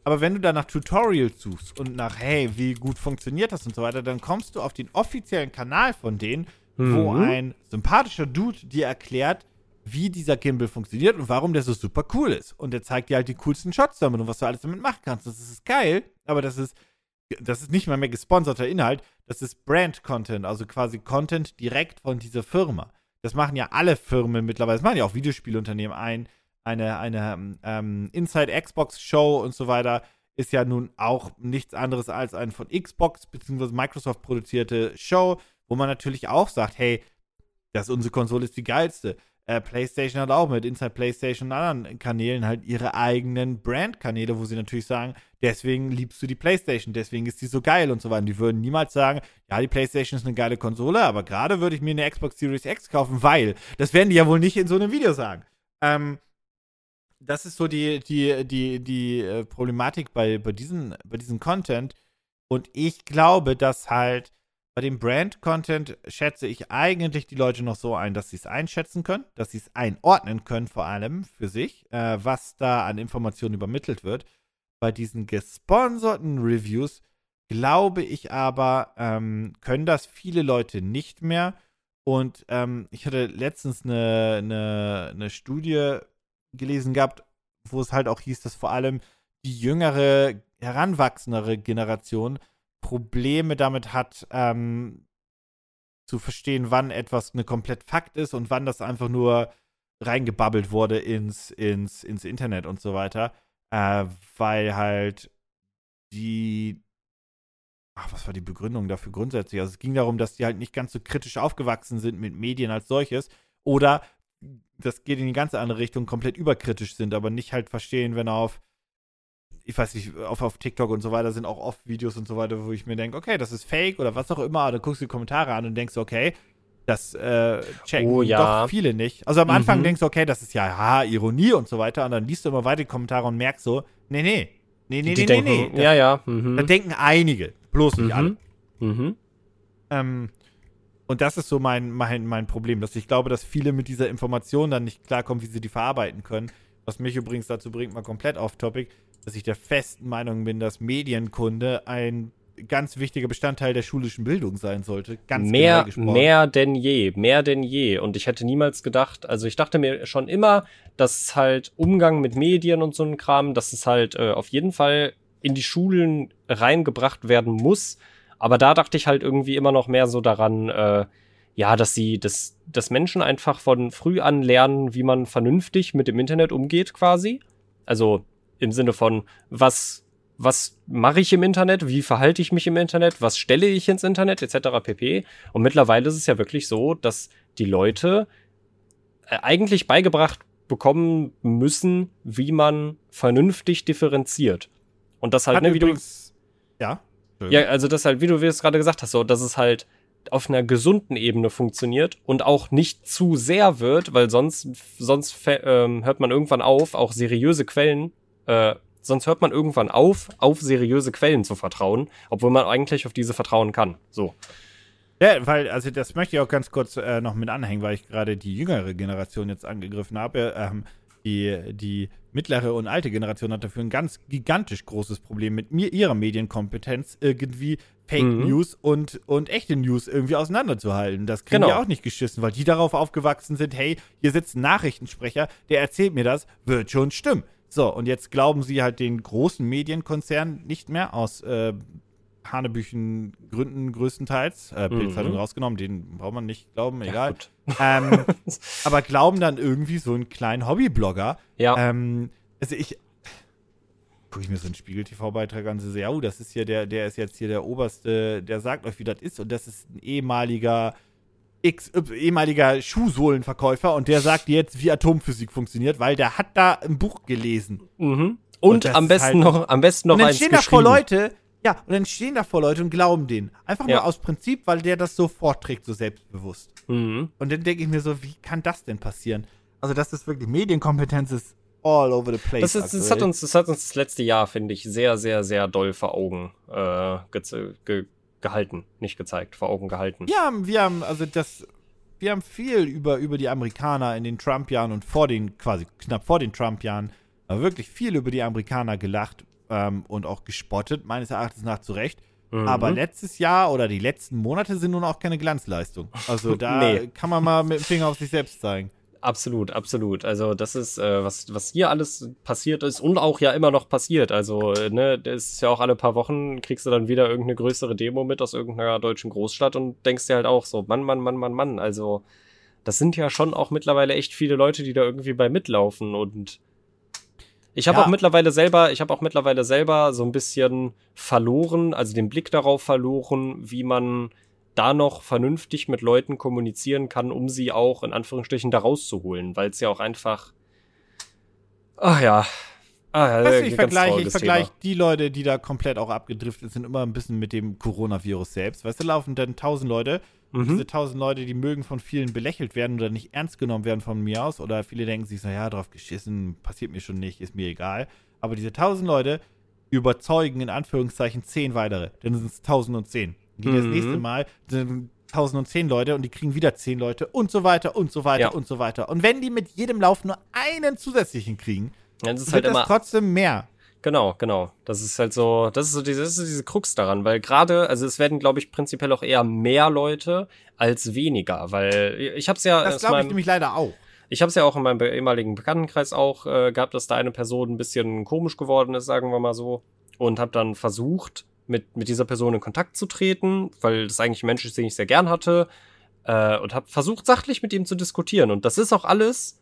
aber wenn du da nach Tutorials suchst und nach, hey, wie gut funktioniert das und so weiter, dann kommst du auf den offiziellen Kanal von denen, mhm. wo ein sympathischer Dude dir erklärt, wie dieser Gimbal funktioniert und warum der so super cool ist. Und der zeigt dir halt die coolsten Shots damit und was du alles damit machen kannst. Das ist geil, aber das ist, das ist nicht mal mehr gesponserter Inhalt, das ist Brand-Content, also quasi Content direkt von dieser Firma. Das machen ja alle Firmen mittlerweile, das machen ja auch Videospielunternehmen ein. Eine, eine ähm, Inside Xbox Show und so weiter ist ja nun auch nichts anderes als eine von Xbox bzw. Microsoft produzierte Show, wo man natürlich auch sagt, hey, das unsere Konsole ist die geilste äh, PlayStation hat auch mit Inside PlayStation und anderen Kanälen halt ihre eigenen Brand-Kanäle, wo sie natürlich sagen, deswegen liebst du die PlayStation, deswegen ist die so geil und so weiter. Die würden niemals sagen, ja, die PlayStation ist eine geile Konsole, aber gerade würde ich mir eine Xbox Series X kaufen, weil, das werden die ja wohl nicht in so einem Video sagen. Ähm, das ist so die, die, die, die äh, Problematik bei, bei, diesen, bei diesem Content. Und ich glaube, dass halt Bei dem Brand-Content schätze ich eigentlich die Leute noch so ein, dass sie es einschätzen können, dass sie es einordnen können, vor allem für sich, äh, was da an Informationen übermittelt wird. Bei diesen gesponserten Reviews glaube ich aber, ähm, können das viele Leute nicht mehr. Und ähm, ich hatte letztens eine, eine, eine Studie gelesen gehabt, wo es halt auch hieß, dass vor allem die jüngere, heranwachsendere Generation Probleme damit hat, ähm, zu verstehen, wann etwas eine komplett Fakt ist und wann das einfach nur reingebabbelt wurde ins, ins, ins Internet und so weiter. Äh, weil halt die. Ach, was war die Begründung dafür grundsätzlich? Also es ging darum, dass die halt nicht ganz so kritisch aufgewachsen sind mit Medien als solches. Oder das geht in die ganz andere Richtung, komplett überkritisch sind, aber nicht halt verstehen, wenn auf ich weiß nicht, auf, auf TikTok und so weiter sind auch oft Videos und so weiter, wo ich mir denke, okay, das ist fake oder was auch immer. Da guckst du die Kommentare an und denkst, okay, das äh, checken Oh, ja. doch viele nicht. Also am Anfang Mhm. denkst du, okay, das ist ja, ja Ironie und so weiter. Und dann liest du immer weiter die Kommentare und merkst so, nee, nee, nee, nee, die nee, denken, nee, nee. ja, ja. Da Mhm. denken einige, bloß nicht alle. Mhm. Mhm. Ähm, und das ist so mein, mein, mein Problem, dass ich glaube, dass viele mit dieser Information dann nicht klarkommen, wie sie die verarbeiten können. Was mich übrigens dazu bringt, mal komplett off-topic, dass ich der festen Meinung bin, dass Medienkunde ein ganz wichtiger Bestandteil der schulischen Bildung sein sollte. Ganz mehr, generell gesprochen. mehr denn je, mehr denn je. Und ich hätte niemals gedacht, also ich dachte mir schon immer, dass halt Umgang mit Medien und so ein Kram, dass es halt äh, auf jeden Fall in die Schulen reingebracht werden muss. Aber da dachte ich halt irgendwie immer noch mehr so daran, äh, ja, dass sie, dass, dass Menschen einfach von früh an lernen, wie man vernünftig mit dem Internet umgeht, quasi. Also im Sinne von, was, was mache ich im Internet, wie verhalte ich mich im Internet, was stelle ich ins Internet, etc. pp. Und mittlerweile ist es ja wirklich so, dass die Leute äh, eigentlich beigebracht bekommen müssen, wie man vernünftig differenziert. Und das halt, Hat ne, wie du, übrigens, ja. ja, also das halt, wie du es gerade gesagt hast, so, dass es halt auf einer gesunden Ebene funktioniert und auch nicht zu sehr wird, weil sonst, sonst ähm, hört man irgendwann auf, auch seriöse Quellen, äh, sonst hört man irgendwann auf, auf seriöse Quellen zu vertrauen, obwohl man eigentlich auf diese vertrauen kann. So. Ja, weil, also das möchte ich auch ganz kurz äh, noch mit anhängen, weil ich gerade die jüngere Generation jetzt angegriffen habe. Ähm, die, die mittlere und alte Generation hat dafür ein ganz gigantisch großes Problem mit mir, ihrer Medienkompetenz, irgendwie Fake Mhm. News und, und echte News irgendwie auseinanderzuhalten. Das kriegen Genau. die auch nicht geschissen, weil die darauf aufgewachsen sind, hey, hier sitzt ein Nachrichtensprecher, der erzählt mir das, wird schon stimmen. So, und jetzt glauben sie halt den großen Medienkonzernen nicht mehr aus äh, Hanebüchen Gründen größtenteils. Äh, Bildzeitung Mhm. rausgenommen, den braucht man nicht glauben, Ja, egal. gut. ähm, aber glauben dann irgendwie so einen kleinen Hobbyblogger. Ja. Ähm, also ich gucke ich mir so einen Spiegel-TV-Beitrag an, so, ja, oh, das ist hier der, der ist jetzt hier der Oberste, der sagt euch, wie das ist. Und das ist ein ehemaliger X, y, ehemaliger Schuhsohlenverkäufer und der sagt jetzt, wie Atomphysik funktioniert, weil der hat da ein Buch gelesen. Mhm. Und Und, am besten halt- noch, am besten noch und dann eins stehen da vor. Leute, ja, und dann stehen da vor Leute und glauben denen. Einfach Ja. nur aus Prinzip, weil der das so vorträgt, so selbstbewusst. Mhm. Und dann denke ich mir so, wie kann das denn passieren? Also, das ist wirklich, Medienkompetenz ist all over the place. Das, ist, das, hat uns, das hat uns das letzte Jahr, finde ich, sehr, sehr, sehr doll vor Augen äh, geze- ge gehalten. Nicht gezeigt, vor Augen gehalten. Wir haben, wir haben, also das, wir haben viel über, über die Amerikaner in den Trump-Jahren und vor den, quasi knapp vor den Trump-Jahren, aber wirklich viel über die Amerikaner gelacht ähm, und auch gespottet, meines Erachtens nach zu Recht. Mhm. Aber letztes Jahr oder die letzten Monate sind nun auch keine Glanzleistung. Also da Nee. kann man mal mit dem Finger auf sich selbst zeigen. Absolut, absolut. Also das ist, äh, was, was hier alles passiert ist und auch ja immer noch passiert. Also, äh, ne, das ist ja auch alle paar Wochen, kriegst du dann wieder irgendeine größere Demo mit aus irgendeiner deutschen Großstadt und denkst dir halt auch so, Mann, Mann, Mann, Mann, Mann. Also, das sind ja schon auch mittlerweile echt viele Leute, die da irgendwie bei mitlaufen und ich habe Ja. auch mittlerweile selber, ich habe auch mittlerweile selber so ein bisschen verloren, also den Blick darauf verloren, wie man da noch vernünftig mit Leuten kommunizieren kann, um sie auch in Anführungsstrichen da rauszuholen, weil es ja auch einfach. Ach ja. Ah, ja, Weißt äh, du, ich vergleiche ich trauriges vergleich Thema. die Leute, die da komplett auch abgedriftet sind, immer ein bisschen mit dem Coronavirus selbst. Weißt du, laufen dann tausend Leute. Mhm. Diese tausend Leute, die mögen von vielen belächelt werden oder nicht ernst genommen werden von mir aus. Oder viele denken sich so, ja, drauf geschissen, passiert mir schon nicht, ist mir egal. Aber diese tausend Leute überzeugen in Anführungszeichen zehn weitere. Dann sind es tausend und zehn. Das Mhm. nächste Mal sind 1010 Leute und die kriegen wieder 10 Leute und so weiter und so weiter Ja. und so weiter. Und wenn die mit jedem Lauf nur einen zusätzlichen kriegen, das ist wird halt immer das trotzdem mehr. Genau, genau. Das ist halt so, das ist so diese, das ist diese Krux daran, weil gerade, also es werden, glaube ich, prinzipiell auch eher mehr Leute als weniger, weil ich habe es ja, Das glaube ich nämlich leider auch. ich habe es ja auch in meinem ehemaligen Bekanntenkreis auch äh, gehabt, dass da eine Person ein bisschen komisch geworden ist, sagen wir mal so, und habe dann versucht, mit mit dieser Person in Kontakt zu treten, weil das eigentlich ein Mensch ist, den ich sehr gern hatte, äh, und habe versucht, sachlich mit ihm zu diskutieren. Und das ist auch alles.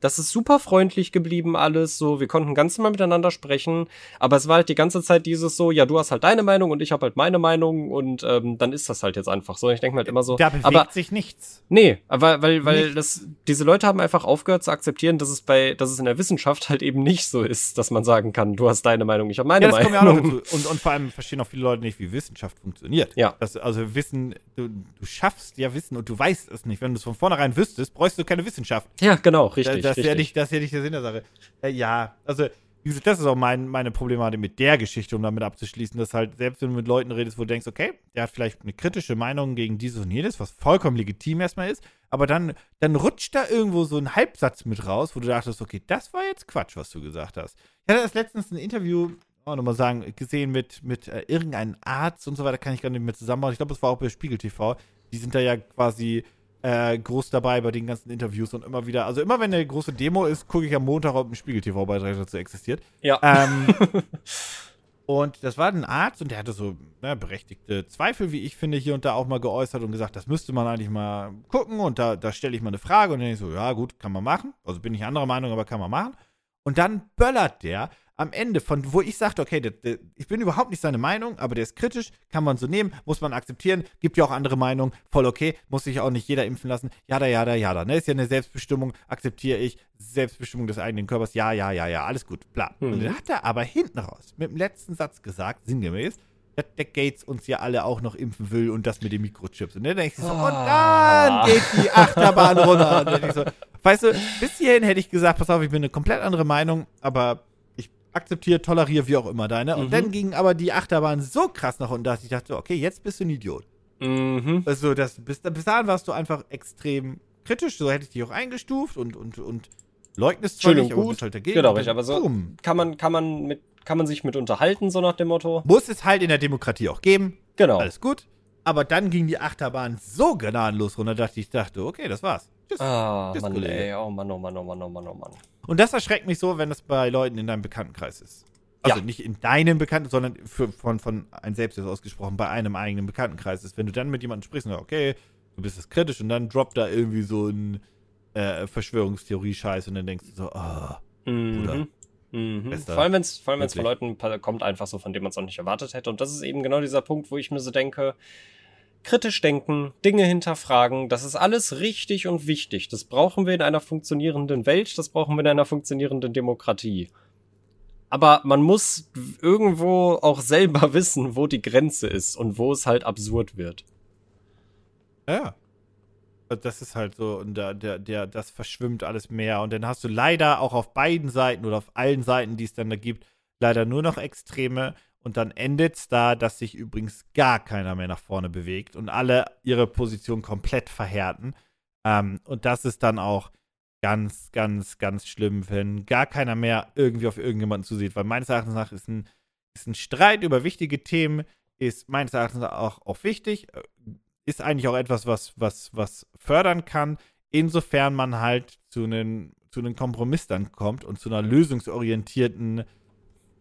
Das ist super freundlich geblieben alles, so wir konnten ganz normal miteinander sprechen, aber es war halt die ganze Zeit dieses so, ja, du hast halt deine Meinung und ich habe halt meine Meinung und ähm, dann ist das halt jetzt einfach so. Ich denke mir halt immer so, Da bewegt aber sich nichts. Nee, aber weil, weil Nicht. das, diese Leute haben einfach aufgehört zu akzeptieren, dass es bei, dass es in der Wissenschaft halt eben nicht so ist, dass man sagen kann, du hast deine Meinung, ich habe meine Ja, das kommt ja auch noch Meinung. dazu. Und, und vor allem verstehen auch viele Leute nicht, wie Wissenschaft funktioniert. Ja. Das, also Wissen, du, du schaffst ja Wissen und du weißt es nicht. Wenn du es von vornherein wüsstest, bräuchst du keine Wissenschaft. Ja, genau, richtig, das, das, ist ja nicht, das ist ja nicht der Sinn der Sache. Äh, ja, also wie gesagt, das ist auch mein, meine Problematik mit der Geschichte, um damit abzuschließen, dass halt, selbst wenn du mit Leuten redest, wo du denkst, okay, der hat vielleicht eine kritische Meinung gegen dieses und jenes, was vollkommen legitim erstmal ist, aber dann, dann rutscht da irgendwo so ein Halbsatz mit raus, wo du dachtest, okay, das war jetzt Quatsch, was du gesagt hast. Ich hatte erst letztens ein Interview, oh, nochmal sagen, gesehen mit, mit äh, irgendeinem Arzt und so weiter, kann ich gar nicht mehr zusammenbauen. Ich glaube, das war auch bei Spiegel TV. Die sind da ja quasi äh, groß dabei bei den ganzen Interviews und immer wieder, also immer wenn eine große Demo ist, gucke ich am Montag, ob ein Spiegel TV-Beitrag dazu existiert. ja. Ähm, und das war ein Arzt und der hatte so ne, berechtigte Zweifel, wie ich finde, hier und da auch mal geäußert und gesagt, das müsste man eigentlich mal gucken und da, da stelle ich mal eine Frage und dann denke ich so, ja gut, kann man machen. Also bin ich anderer Meinung, aber kann man machen. Und dann böllert der am Ende von, wo ich sagte, okay, der, der, ich bin überhaupt nicht seine Meinung, aber der ist kritisch, kann man so nehmen, muss man akzeptieren, gibt ja auch andere Meinungen, voll okay, muss sich auch nicht jeder impfen lassen, jada, jada, jada, ne, ist ja eine Selbstbestimmung, akzeptiere ich, Selbstbestimmung des eigenen Körpers, ja, ja, ja, ja, alles gut, bla. Mhm. Und dann hat er aber hinten raus mit dem letzten Satz gesagt, sinngemäß, dass der Gates uns ja alle auch noch impfen will und das mit den Mikrochips. Und dann denke ich so, und Ah. dann geht die Achterbahn runter. Und dann denk ich so, weißt du, bis hierhin hätte ich gesagt, pass auf, ich bin eine komplett andere Meinung, aber ich akzeptiere, toleriere, wie auch immer deine. Und Mhm. dann ging aber die Achterbahn so krass nach unten, dass ich dachte, okay, jetzt bist du ein Idiot. Mhm. Also, das, bis, bis dahin warst du einfach extrem kritisch, so hätte ich dich auch eingestuft und, und, und leugnest zwar und nicht, aber gut. bist halt dagegen. Genau, Und richtig, aber so- boom. Kann man, kann man mit, kann man sich mit unterhalten, so nach dem Motto? Muss es halt in der Demokratie auch geben. Genau. Alles gut. Aber dann ging die Achterbahn so gnadenlos runter, dass ich dachte, okay, das war's. Tschüss. Ah, Tschüss, Mann, Kollege. ey, oh Mann, oh Mann, oh Mann, oh Mann, oh Mann. Und das erschreckt mich so, wenn das bei Leuten in deinem Bekanntenkreis ist. Also Ja. nicht in deinem Bekannten, sondern für, von, von ein selbst ausgesprochen, bei einem eigenen Bekanntenkreis ist. Wenn du dann mit jemandem sprichst und sagst, okay, du bist jetzt kritisch und dann droppt da irgendwie so ein äh, Verschwörungstheorie-Scheiß und dann denkst du so, ah, Mhm. Mhm. Bester. Vor allem, wenn es von. Leuten kommt, einfach so, von denen man es auch nicht erwartet hätte. Und das ist eben genau dieser Punkt, wo ich mir so denke, kritisch denken, Dinge hinterfragen, das ist alles richtig und wichtig. Das brauchen wir in einer funktionierenden Welt, das brauchen wir in einer funktionierenden Demokratie. Aber man muss irgendwo auch selber wissen, wo die Grenze ist und wo es halt absurd wird. Ja. Also Das ist halt so, und der, der, der, das verschwimmt alles mehr. Und dann hast du leider auch auf beiden Seiten oder auf allen Seiten, die es dann da gibt, leider nur noch Extreme. Und dann endet es da, dass sich übrigens gar keiner mehr nach vorne bewegt und alle ihre Position komplett verhärten. Ähm, und das ist dann auch ganz, ganz, ganz schlimm, wenn gar keiner mehr irgendwie auf irgendjemanden zusieht. Weil meines Erachtens nach ist ein, ist ein Streit über wichtige Themen, ist meines Erachtens auch, auch wichtig. Äh, Ist eigentlich auch etwas, was, was, was fördern kann, insofern man halt zu einem zu einem Kompromiss dann kommt und zu einer lösungsorientierten,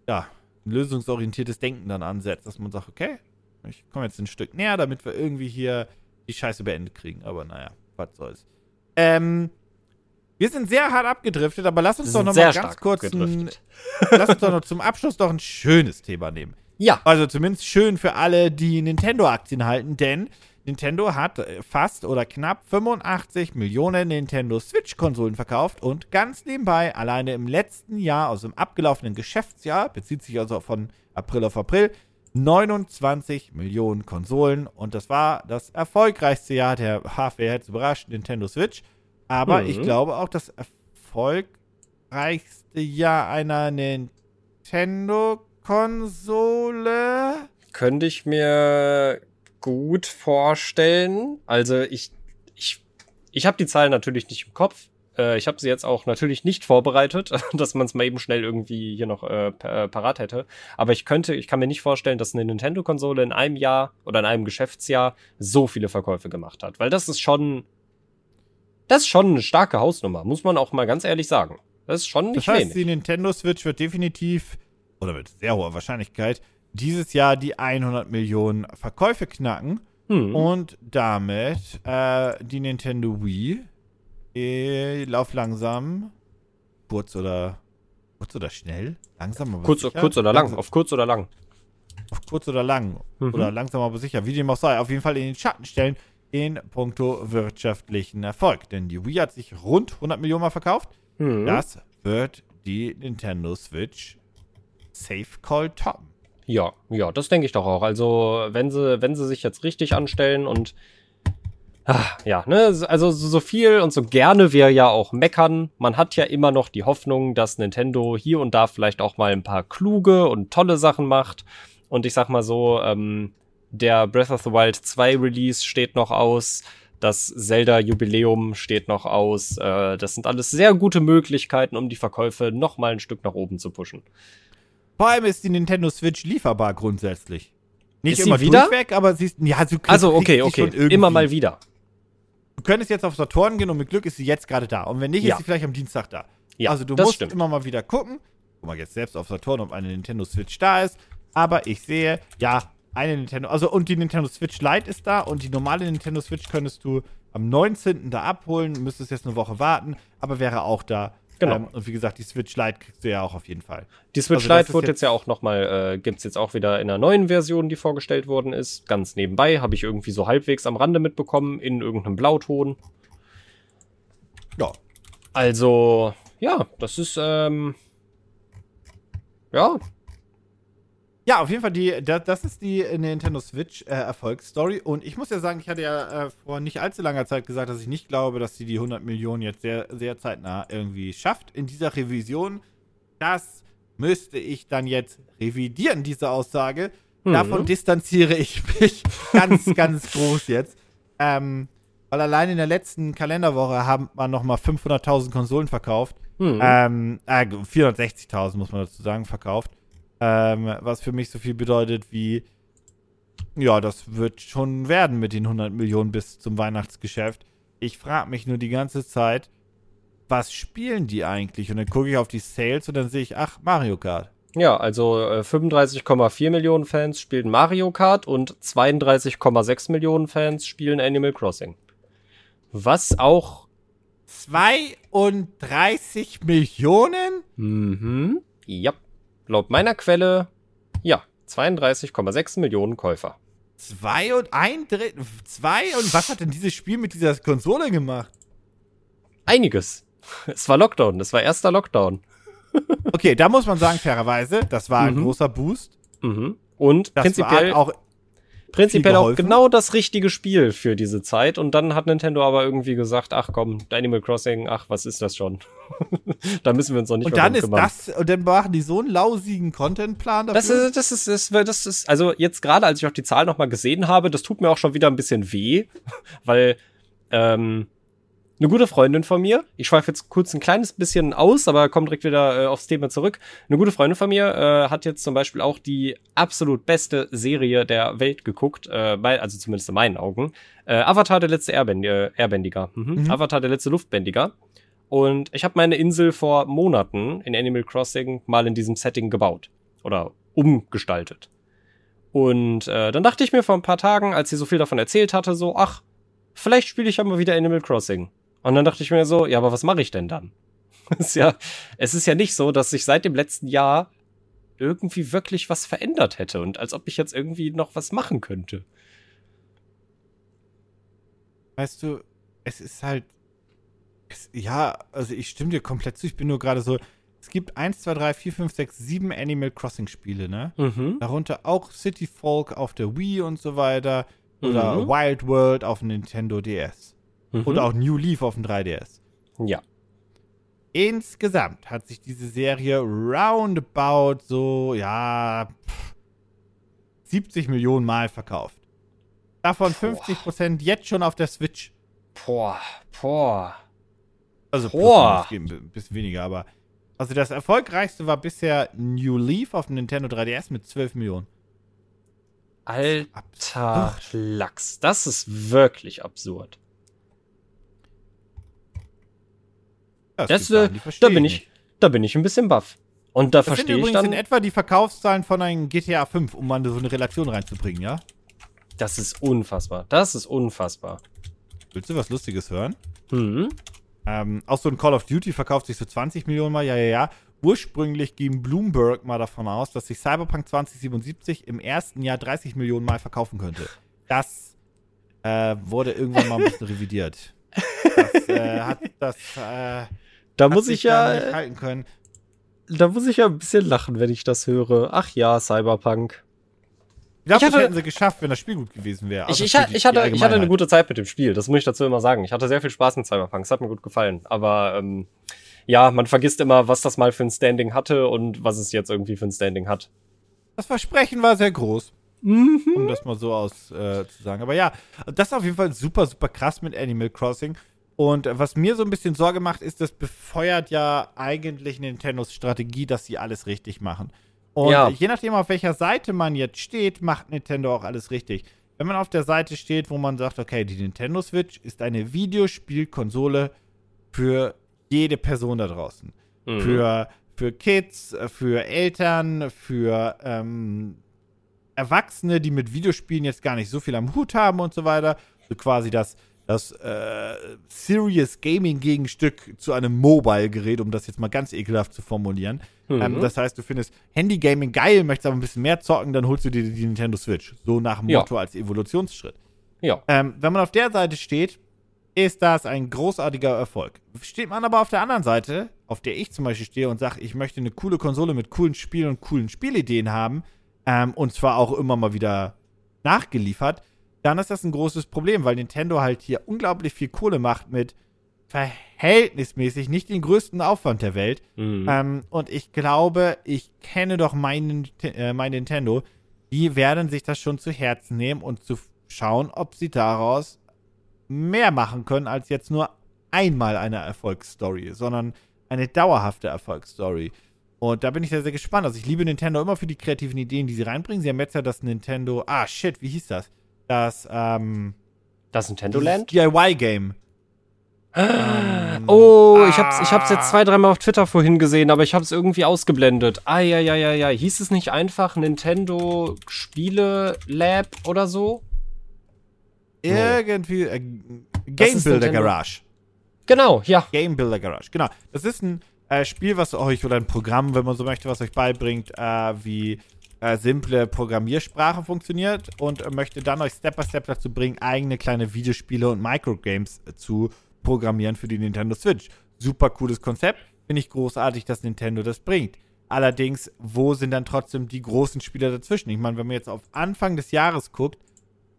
ja, lösungsorientiertes Denken dann ansetzt, dass man sagt, okay, ich komme jetzt ein Stück näher, damit wir irgendwie hier die Scheiße beendet kriegen. Aber naja, was soll's. Ähm, wir sind sehr hart abgedriftet, aber lass uns doch sind noch sehr mal ganz kurz ein, lass uns doch noch zum Abschluss doch ein schönes Thema nehmen. Ja. Also zumindest schön für alle, die Nintendo-Aktien halten, denn Nintendo hat äh, fast oder knapp 85 Millionen Nintendo Switch-Konsolen verkauft und ganz nebenbei alleine im letzten Jahr, also im abgelaufenen Geschäftsjahr, bezieht sich also von April auf April, 29 Millionen Konsolen und das war das erfolgreichste Jahr der Hardware, es überrascht, Nintendo Switch. Aber Mhm. ich glaube auch das erfolgreichste Jahr einer Nintendo-Konsole. Könnte ich mir gut vorstellen. Also ich, ich, ich habe die Zahlen natürlich nicht im Kopf. Äh, ich habe sie jetzt auch natürlich nicht vorbereitet, dass man es mal eben schnell irgendwie hier noch äh, äh, parat hätte. Aber ich könnte, ich kann mir nicht vorstellen, dass eine Nintendo-Konsole in einem Jahr oder in einem Geschäftsjahr so viele Verkäufe gemacht hat. Weil das ist schon, das ist schon eine starke Hausnummer, muss man auch mal ganz ehrlich sagen. Das ist schon nicht das heißt, wenig. die Nintendo Switch wird definitiv, oder mit sehr hoher Wahrscheinlichkeit, dieses Jahr die 100 Millionen Verkäufe knacken. Hm. Und damit äh, die Nintendo Wii äh, lauf langsam. Kurz oder kurz oder schnell? Langsam aber kurz, sicher. kurz oder lang, Langsam- auf kurz oder lang. auf kurz oder lang. Mhm. Oder langsam aber sicher. Wie dem auch sei. Auf jeden Fall in den Schatten stellen in puncto wirtschaftlichen Erfolg. Denn die Wii hat sich rund 100 Millionen Mal verkauft. Hm. Das wird die Nintendo Switch Safe Call toppen. Ja, ja, das denke ich doch auch. Also, wenn sie, wenn sie sich jetzt richtig anstellen und ah, ja, ne, also so so viel und so gerne wir ja auch meckern, man hat ja immer noch die Hoffnung, dass Nintendo hier und da vielleicht auch mal ein paar kluge und tolle Sachen macht. Und ich sag mal so, ähm, der Breath of the Wild 2 Release steht noch aus. Das Zelda-Jubiläum steht noch aus. Äh, das sind alles sehr gute Möglichkeiten, um die Verkäufe noch mal ein Stück nach oben zu pushen. Vor allem ist die Nintendo Switch lieferbar grundsätzlich. Nicht Ist sie immer wieder? durchweg, aber sie ist, ja, du Also, okay, okay. Immer mal wieder. Du könntest jetzt auf Saturn gehen und mit Glück ist sie jetzt gerade da. Und wenn nicht, Ja. ist sie vielleicht am Dienstag da. Ja, also du musst stimmt. immer mal wieder gucken. Guck mal jetzt selbst auf Saturn, ob eine Nintendo Switch da ist. Aber ich sehe, ja, eine Nintendo, also und die Nintendo Switch Lite ist da und die normale Nintendo Switch könntest du am 19. da abholen, müsstest jetzt eine Woche warten, aber wäre auch da. Genau. Ähm, und wie gesagt, die Switch Lite kriegst du ja auch auf jeden Fall. Die Switch Also Lite wird jetzt- jetzt ja auch noch mal, äh, gibt's jetzt auch wieder in einer neuen Version, die vorgestellt worden ist. Ganz nebenbei habe ich irgendwie so halbwegs am Rande mitbekommen, in irgendeinem Blauton. Ja. Also, ja, das ist, ähm, ja, Ja, auf jeden Fall, die, das, das ist die Nintendo Switch äh, Erfolgsstory. Und ich muss ja sagen, ich hatte ja äh, vor nicht allzu langer Zeit gesagt, dass ich nicht glaube, dass sie die 100 Millionen jetzt sehr, sehr zeitnah irgendwie schafft in dieser Revision. Das müsste ich dann jetzt revidieren, diese Aussage. Mhm. Davon distanziere ich mich ganz, ganz groß jetzt. Ähm, weil allein in der letzten Kalenderwoche haben wir nochmal 500.000 Konsolen verkauft. hm, Ähm, äh, 460.000 muss man dazu sagen, verkauft. Ähm, was für mich so viel bedeutet wie, ja, das wird schon werden mit den 100 Millionen bis zum Weihnachtsgeschäft. Ich frage mich nur die ganze Zeit, was spielen die eigentlich? Und dann gucke ich auf die Sales und dann sehe ich, ach, Mario Kart. ja, also äh, 35,4 Millionen Fans spielen Mario Kart und 32,6 Millionen Fans spielen Animal Crossing. Was auch, 32 Millionen? mhm, ja, laut meiner Quelle, ja, 32,6 Millionen Käufer. Zwei und ein Drittel. Zwei und was hat denn dieses Spiel mit dieser Konsole gemacht? Einiges. Es war Lockdown, das war erster Lockdown. Okay, da muss man sagen, fairerweise, das war ein Mhm. großer Boost. Mhm. Und Das prinzipiell war auch Prinzipiell auch genau das richtige Spiel für diese Zeit. Und dann hat Nintendo aber irgendwie gesagt, ach komm, Animal Crossing, ach, was ist das schon? da müssen wir uns noch nicht Und dann ist kümmern. das, und dann machen die so einen lausigen Contentplan dafür. Das ist, das ist, das, das ist, also jetzt gerade, als ich auch die Zahl nochmal gesehen habe, das tut mir auch schon wieder ein bisschen weh, weil, ähm, eine gute Freundin von mir, ich schweife jetzt kurz ein kleines bisschen aus, aber komme direkt wieder äh, aufs Thema zurück. Eine gute Freundin von mir äh, hat jetzt zum Beispiel auch die absolut beste Serie der Welt geguckt, äh, bei, also zumindest in meinen Augen. Äh, Avatar, der letzte Airbend äh, Airbändiger. Mhm. Mhm. Avatar, der letzte Luftbändiger. Und ich habe meine Insel vor Monaten in Animal Crossing mal in diesem Setting gebaut. Oder umgestaltet. Und äh, dann dachte ich mir vor ein paar Tagen, als sie so viel davon erzählt hatte, so, ach, vielleicht spiele ich ja mal wieder Animal Crossing. Und dann dachte ich mir so, ja, aber was mache ich denn dann? es, ist ja, es ist ja nicht so, dass sich seit dem letzten Jahr irgendwie wirklich was verändert hätte und als ob ich jetzt irgendwie noch was machen könnte. Weißt du, es ist halt. Es, ja, also ich stimme dir komplett zu. Ich bin nur gerade so. Es gibt 1, 2, 3, 4, 5, 6, 7 Animal Crossing Spiele, ne? Mhm. Darunter auch City Folk auf der Wii und so weiter. Oder Mhm. Wild World auf Nintendo DS. Mhm. Und auch New Leaf auf dem 3DS. Ja. Insgesamt hat sich diese Serie roundabout so, ja, pff, 70 Millionen Mal verkauft. Davon 50% jetzt schon auf der Switch. Boah, boah. Also Boah. plus, ein bisschen weniger, aber. Also das erfolgreichste war bisher New Leaf auf dem Nintendo 3DS mit 12 Millionen. Alter. Lachs. Das ist wirklich absurd. Das, äh, die verstehe da bin ich, da bin ich ein bisschen baff. Und da Das sind verstehe ich übrigens in dann, etwa die Verkaufszahlen von einem GTA 5, um mal so eine Relation reinzubringen, ja? das ist unfassbar. Das ist unfassbar. Willst du was Lustiges hören? Mhm. Ähm, auch so ein Call of Duty verkauft sich so 20 Millionen Mal, ja, ja, ja. Ursprünglich ging Bloomberg mal davon aus, dass sich Cyberpunk 2077 im ersten Jahr 30 Millionen Mal verkaufen könnte. Das äh, wurde irgendwann mal ein bisschen revidiert. Das äh, hat das äh, Da hat muss ich ja, nicht halten können. da muss ich ja ein bisschen lachen, wenn ich das höre. Ach ja, Cyberpunk. Ich glaube, das hätten sie geschafft, wenn das Spiel gut gewesen wäre. Ich, Also ich, die- ich, hatte, ich hatte eine gute Zeit mit dem Spiel, das muss ich dazu immer sagen. Ich hatte sehr viel Spaß mit Cyberpunk, es hat mir gut gefallen. Aber ähm, ja, man vergisst immer, was das mal für ein Standing hatte und was es jetzt irgendwie für ein Standing hat. Das Versprechen war sehr groß. Mhm. um das mal so aus äh, zu sagen. Aber ja, das ist auf jeden Fall super, super krass mit Animal Crossing. Und was mir so ein bisschen Sorge macht, ist, das befeuert ja eigentlich Nintendos Strategie, dass sie alles richtig machen. Und Ja. je nachdem, auf welcher Seite man jetzt steht, macht Nintendo auch alles richtig. Wenn man auf der Seite steht, wo man sagt, okay, die Nintendo Switch ist eine Videospielkonsole für jede Person da draußen Mhm. für, für Kids, für Eltern, für ähm, Erwachsene, die mit Videospielen jetzt gar nicht so viel am Hut haben und so weiter. So quasi das, das äh, Serious Gaming Gegenstück zu einem Mobile-Gerät, um das jetzt mal ganz ekelhaft zu formulieren. Mhm. Ähm, das heißt, du findest Handy-Gaming geil, möchtest aber ein bisschen mehr zocken, dann holst du dir die Nintendo Switch. So nach dem Ja. Motto als Evolutionsschritt. ja. Ähm, wenn man auf der Seite steht, ist das ein großartiger Erfolg. Steht man aber auf der anderen Seite, auf der ich zum Beispiel stehe und sage, ich möchte eine coole Konsole mit coolen Spielen und coolen Spielideen haben, ähm, und zwar auch immer mal wieder nachgeliefert, dann ist das ein großes Problem, weil Nintendo halt hier unglaublich viel Kohle macht mit verhältnismäßig nicht den größten Aufwand der Welt. Mhm. Ähm, und ich glaube, ich kenne doch meinen, äh, mein Nintendo. Die werden sich das schon zu Herzen nehmen und zu schauen, ob sie daraus mehr machen können als jetzt nur einmal eine Erfolgsstory, sondern eine dauerhafte Erfolgsstory. Und da bin ich sehr, sehr gespannt. Also ich liebe Nintendo immer für die kreativen Ideen, die sie reinbringen. Sie haben jetzt ja das Nintendo, ah shit, wie hieß das? Das, ähm, Das Nintendo Land? DIY-Game. Oh, ich hab's, ich hab's Ah. jetzt zwei, dreimal auf Twitter vorhin gesehen, aber ich hab's irgendwie ausgeblendet. Ah, ja, ja, ja, ja. Hieß es nicht einfach Nintendo Spiele Lab oder so? Irgendwie, äh, Game Builder. Garage. Genau, ja. Game Builder Garage. Genau. Das ist ein äh, Spiel, was euch, oder ein Programm, wenn man so möchte, was euch beibringt, äh, wie äh, simple Programmiersprache funktioniert und möchte dann euch Step by Step dazu bringen, eigene kleine Videospiele und Microgames äh, zu programmieren für die Nintendo Switch. Super cooles Konzept. Finde ich großartig, dass Nintendo das bringt. Allerdings, wo sind dann trotzdem die großen Spieler dazwischen? Ich meine, wenn man jetzt auf Anfang des Jahres guckt,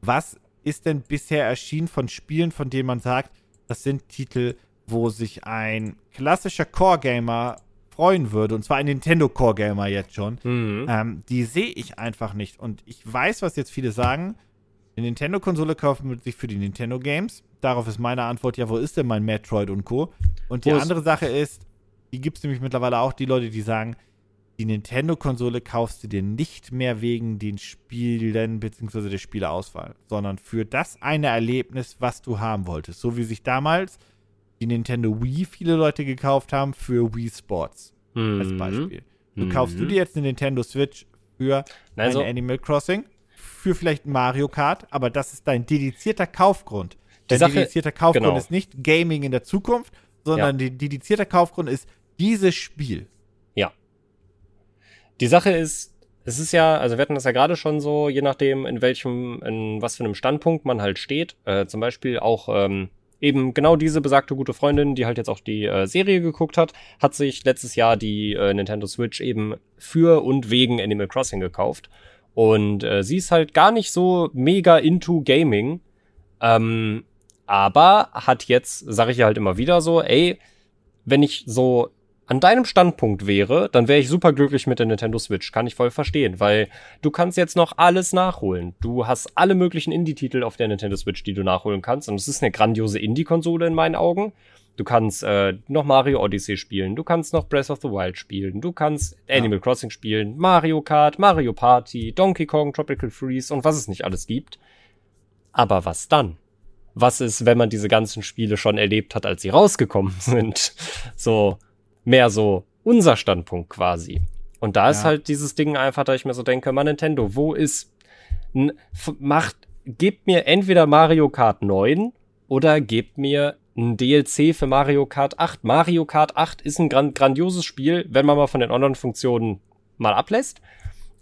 was ist denn bisher erschienen von Spielen, von denen man sagt, das sind Titel, wo sich ein klassischer Core-Gamer freuen würde, und zwar ein Nintendo Core-Gamer jetzt schon, Mhm. ähm, die sehe ich einfach nicht. Und ich weiß, was jetzt viele sagen. Eine Nintendo-Konsole kaufen wir sich für die Nintendo-Games. Darauf ist meine Antwort, ja, wo ist denn mein Metroid und Co.? Und die andere Sache ist, die gibt es nämlich mittlerweile auch die Leute, die sagen, die Nintendo-Konsole kaufst du dir nicht mehr wegen den Spielen bzw. der Spieleauswahl, sondern für das eine Erlebnis, was du haben wolltest. So wie sich damals die Nintendo Wii viele Leute gekauft haben für Wii Sports als Mhm. Beispiel. Du Mhm. kaufst du dir jetzt eine Nintendo Switch für Also, ein Animal Crossing, für vielleicht Mario Kart, aber das ist dein dedizierter Kaufgrund. Dein Sache- dedizierter Kaufgrund genau. ist nicht Gaming in der Zukunft, sondern die dedizierter Kaufgrund ist dieses Spiel. Die Sache ist, es ist ja, also wir hatten das ja gerade schon so, je nachdem, in welchem, in was für einem Standpunkt man halt steht. Äh, zum Beispiel auch ähm, eben genau diese besagte gute Freundin, die halt jetzt auch die äh, Serie geguckt hat, hat sich letztes Jahr die äh, Nintendo Switch eben für und wegen Animal Crossing gekauft. Und äh, sie ist halt gar nicht so mega into Gaming. Ähm, aber hat jetzt, sage ich ihr halt immer wieder so, ey, wenn ich so an deinem Standpunkt wäre, dann wäre ich super glücklich mit der Nintendo Switch. Kann ich voll verstehen, weil du kannst jetzt noch alles nachholen. Du hast alle möglichen Indie-Titel auf der Nintendo Switch, die du nachholen kannst. Und es ist eine grandiose Indie-Konsole in meinen Augen. Du kannst äh, noch Mario Odyssey spielen, du kannst noch Breath of the Wild spielen, du kannst Animal ja. Crossing spielen, Mario Kart, Mario Party, Donkey Kong, Tropical Freeze und was es nicht alles gibt. Aber was dann? Was ist, wenn man diese ganzen Spiele schon erlebt hat, als sie rausgekommen sind? So, mehr so unser Standpunkt quasi. Und da ist halt dieses Ding einfach, da ich mir so denke, man Nintendo, wo ist, macht, gebt mir entweder Mario Kart 9 oder gebt mir ein DLC für Mario Kart 8. Mario Kart 8 ist ein grand grandioses Spiel, wenn man mal von den anderen Funktionen mal ablässt.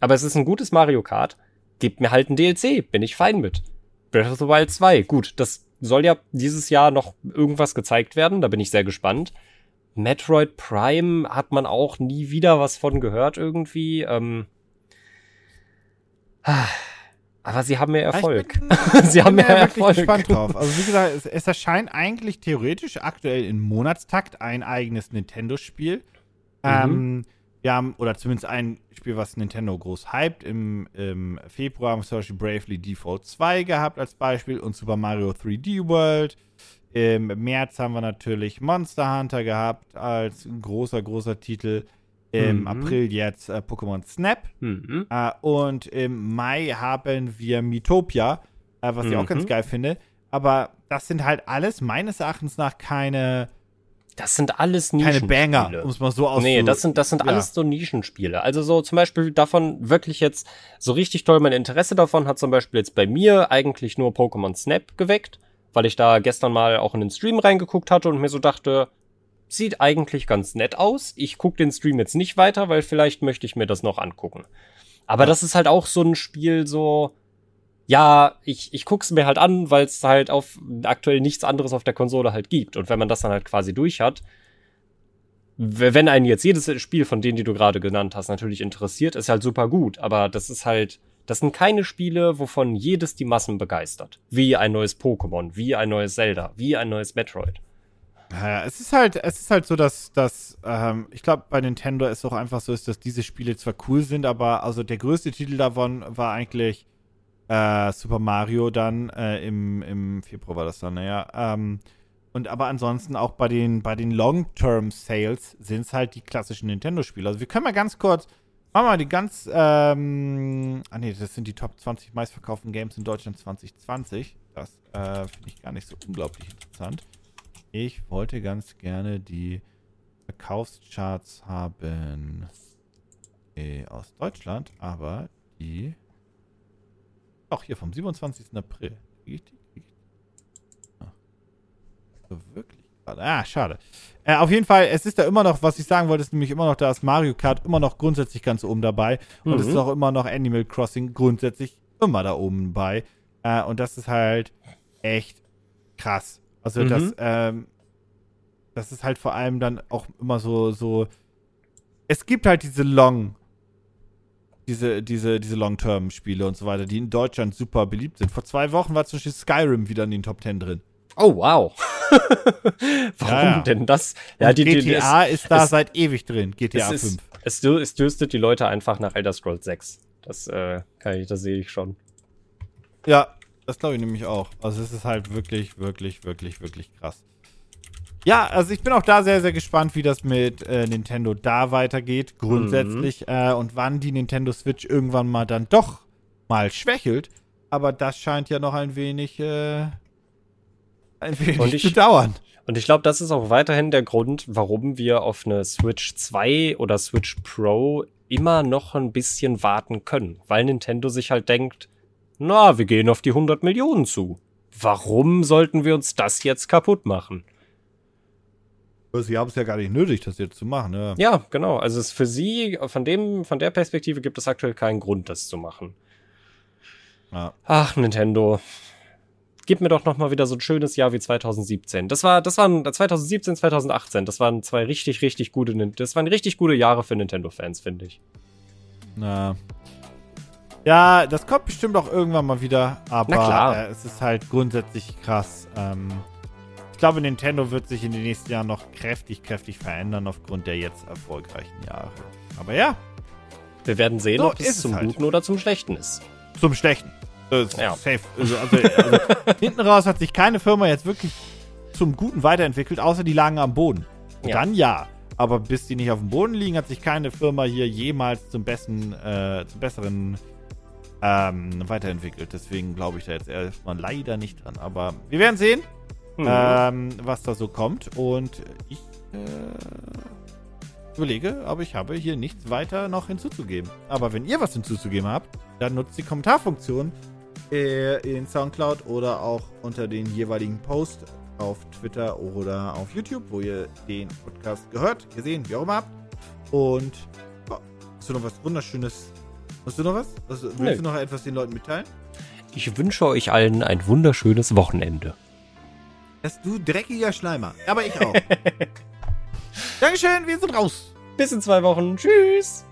Aber es ist ein gutes Mario Kart. Gebt mir halt ein DLC, bin ich fein mit. Breath of the Wild 2, gut, das soll ja dieses Jahr noch irgendwas gezeigt werden, da bin ich sehr gespannt. Metroid Prime hat man auch nie wieder was von gehört irgendwie. Ähm, aber sie haben mehr Erfolg. Bin, sie haben mehr Erfolg. Ich bin gespannt drauf. Also wie gesagt, es, es, erscheint eigentlich theoretisch aktuell in Monatstakt ein eigenes Nintendo-Spiel. Mhm. Ähm, wir haben, oder zumindest ein Spiel, was Nintendo groß hypt. Im, im Februar haben wir zum Beispiel Bravely Default 2 gehabt als Beispiel und Super Mario 3D World. Im März haben wir natürlich Monster Hunter gehabt als großer, großer Titel. Im mhm. April jetzt äh, Pokémon Snap. Mhm. Äh, und im Mai haben wir Miitopia, äh, was mhm. ich auch ganz mhm. geil finde. Aber das sind halt alles meines Erachtens nach keine. Das sind alles Nischenspiele. Keine Banger, um es mal so auszudrücken. Nee, das sind, das sind ja. alles so Nischenspiele. Also so zum Beispiel davon wirklich jetzt so richtig toll mein Interesse davon hat zum Beispiel jetzt bei mir eigentlich nur Pokémon Snap geweckt weil ich da gestern mal auch in den Stream reingeguckt hatte und mir so dachte, sieht eigentlich ganz nett aus. Ich gucke den Stream jetzt nicht weiter, weil vielleicht möchte ich mir das noch angucken. Aber ja. das ist halt auch so ein Spiel, so, ja, ich, ich guck's mir halt an, weil es halt auf aktuell nichts anderes auf der Konsole halt gibt. Und wenn man das dann halt quasi durch hat, wenn einen jetzt jedes Spiel von denen, die du gerade genannt hast, natürlich interessiert, ist halt super gut. Aber das ist halt, das sind keine Spiele, wovon jedes die Massen begeistert. Wie ein neues Pokémon, wie ein neues Zelda, wie ein neues Metroid. Naja, es ist halt, es ist halt so, dass, dass ähm, ich glaube, bei Nintendo es auch einfach so ist, dass diese Spiele zwar cool sind, aber also der größte Titel davon war eigentlich äh, Super Mario dann äh, im, im Februar war das dann, naja. Ähm, und aber ansonsten auch bei den, bei den Long-Term-Sales sind es halt die klassischen Nintendo-Spiele. Also wir können mal ganz kurz Machen wir mal die ganz, ähm, ah nee, das sind die Top 20 meistverkauften Games in Deutschland 2020. Das äh, finde ich gar nicht so unglaublich interessant. Ich wollte ganz gerne die Verkaufscharts haben äh, aus Deutschland, aber die doch hier vom 27. April. Die? Ah. Wirklich Ah, schade. Äh, auf jeden Fall, es ist da immer noch, was ich sagen wollte, ist nämlich immer noch, da ist Mario Kart immer noch grundsätzlich ganz oben dabei. Mhm. Und es ist auch immer noch Animal Crossing grundsätzlich immer da oben bei. Äh, und das ist halt echt krass. Also mhm. das, ähm, das ist halt vor allem dann auch immer so, so. Es gibt halt diese Long, diese, diese, diese Long-Term-Spiele und so weiter, die in Deutschland super beliebt sind. Vor zwei Wochen war zum Beispiel Skyrim wieder in den Top Ten drin. Oh, wow. Warum ja, ja. denn das? Ja, die, GTA die, es, ist da es, seit ewig drin, GTA es 5. Es, es dürstet die Leute einfach nach Elder Scrolls 6. Das äh, ich, das sehe ich schon. Ja, das glaube ich nämlich auch. Also es ist halt wirklich, wirklich, wirklich, wirklich krass. Ja, also ich bin auch da sehr, sehr gespannt, wie das mit äh, Nintendo da weitergeht, grundsätzlich. Mhm. Äh, und wann die Nintendo Switch irgendwann mal dann doch mal schwächelt. Aber das scheint ja noch ein wenig äh, ein wenig und ich, zu dauern. Und ich glaube, das ist auch weiterhin der Grund, warum wir auf eine Switch 2 oder Switch Pro immer noch ein bisschen warten können, weil Nintendo sich halt denkt, na, wir gehen auf die 100 Millionen zu. Warum sollten wir uns das jetzt kaputt machen? Sie haben es ja gar nicht nötig, das jetzt zu machen. Ja, ja genau. Also es für Sie, von, dem, von der Perspektive gibt es aktuell keinen Grund, das zu machen. Ja. Ach, Nintendo gib mir doch noch mal wieder so ein schönes Jahr wie 2017. Das war, das waren 2017, 2018. Das waren zwei richtig, richtig gute, das waren richtig gute Jahre für Nintendo-Fans, finde ich. Na. Ja, das kommt bestimmt auch irgendwann mal wieder, aber äh, es ist halt grundsätzlich krass. Ähm, Ich glaube, Nintendo wird sich in den nächsten Jahren noch kräftig, kräftig verändern aufgrund der jetzt erfolgreichen Jahre. Aber ja. Wir werden sehen, so ob es zum halt. Guten oder zum Schlechten ist. Zum Schlechten. Äh, ja. Safe. Also, also, also hinten raus hat sich keine Firma jetzt wirklich zum Guten weiterentwickelt, außer die lagen am Boden. Ja. Dann ja. Aber bis die nicht auf dem Boden liegen, hat sich keine Firma hier jemals zum, besten, äh, zum besseren ähm, weiterentwickelt. Deswegen glaube ich da jetzt erstmal leider nicht dran. Aber wir werden sehen, mhm. ähm, was da so kommt. Und ich äh, überlege, aber ich habe hier nichts weiter noch hinzuzugeben. Aber wenn ihr was hinzuzugeben habt, dann nutzt die Kommentarfunktion in Soundcloud oder auch unter den jeweiligen Post auf Twitter oder auf YouTube, wo ihr den Podcast gehört, gesehen, wie auch immer habt. Und oh, hast du noch was Wunderschönes? Hast du noch was? was willst nee. du noch etwas den Leuten mitteilen? Ich wünsche euch allen ein wunderschönes Wochenende. Das du dreckiger Schleimer. Aber ich auch. Dankeschön, wir sind raus. Bis in zwei Wochen. Tschüss.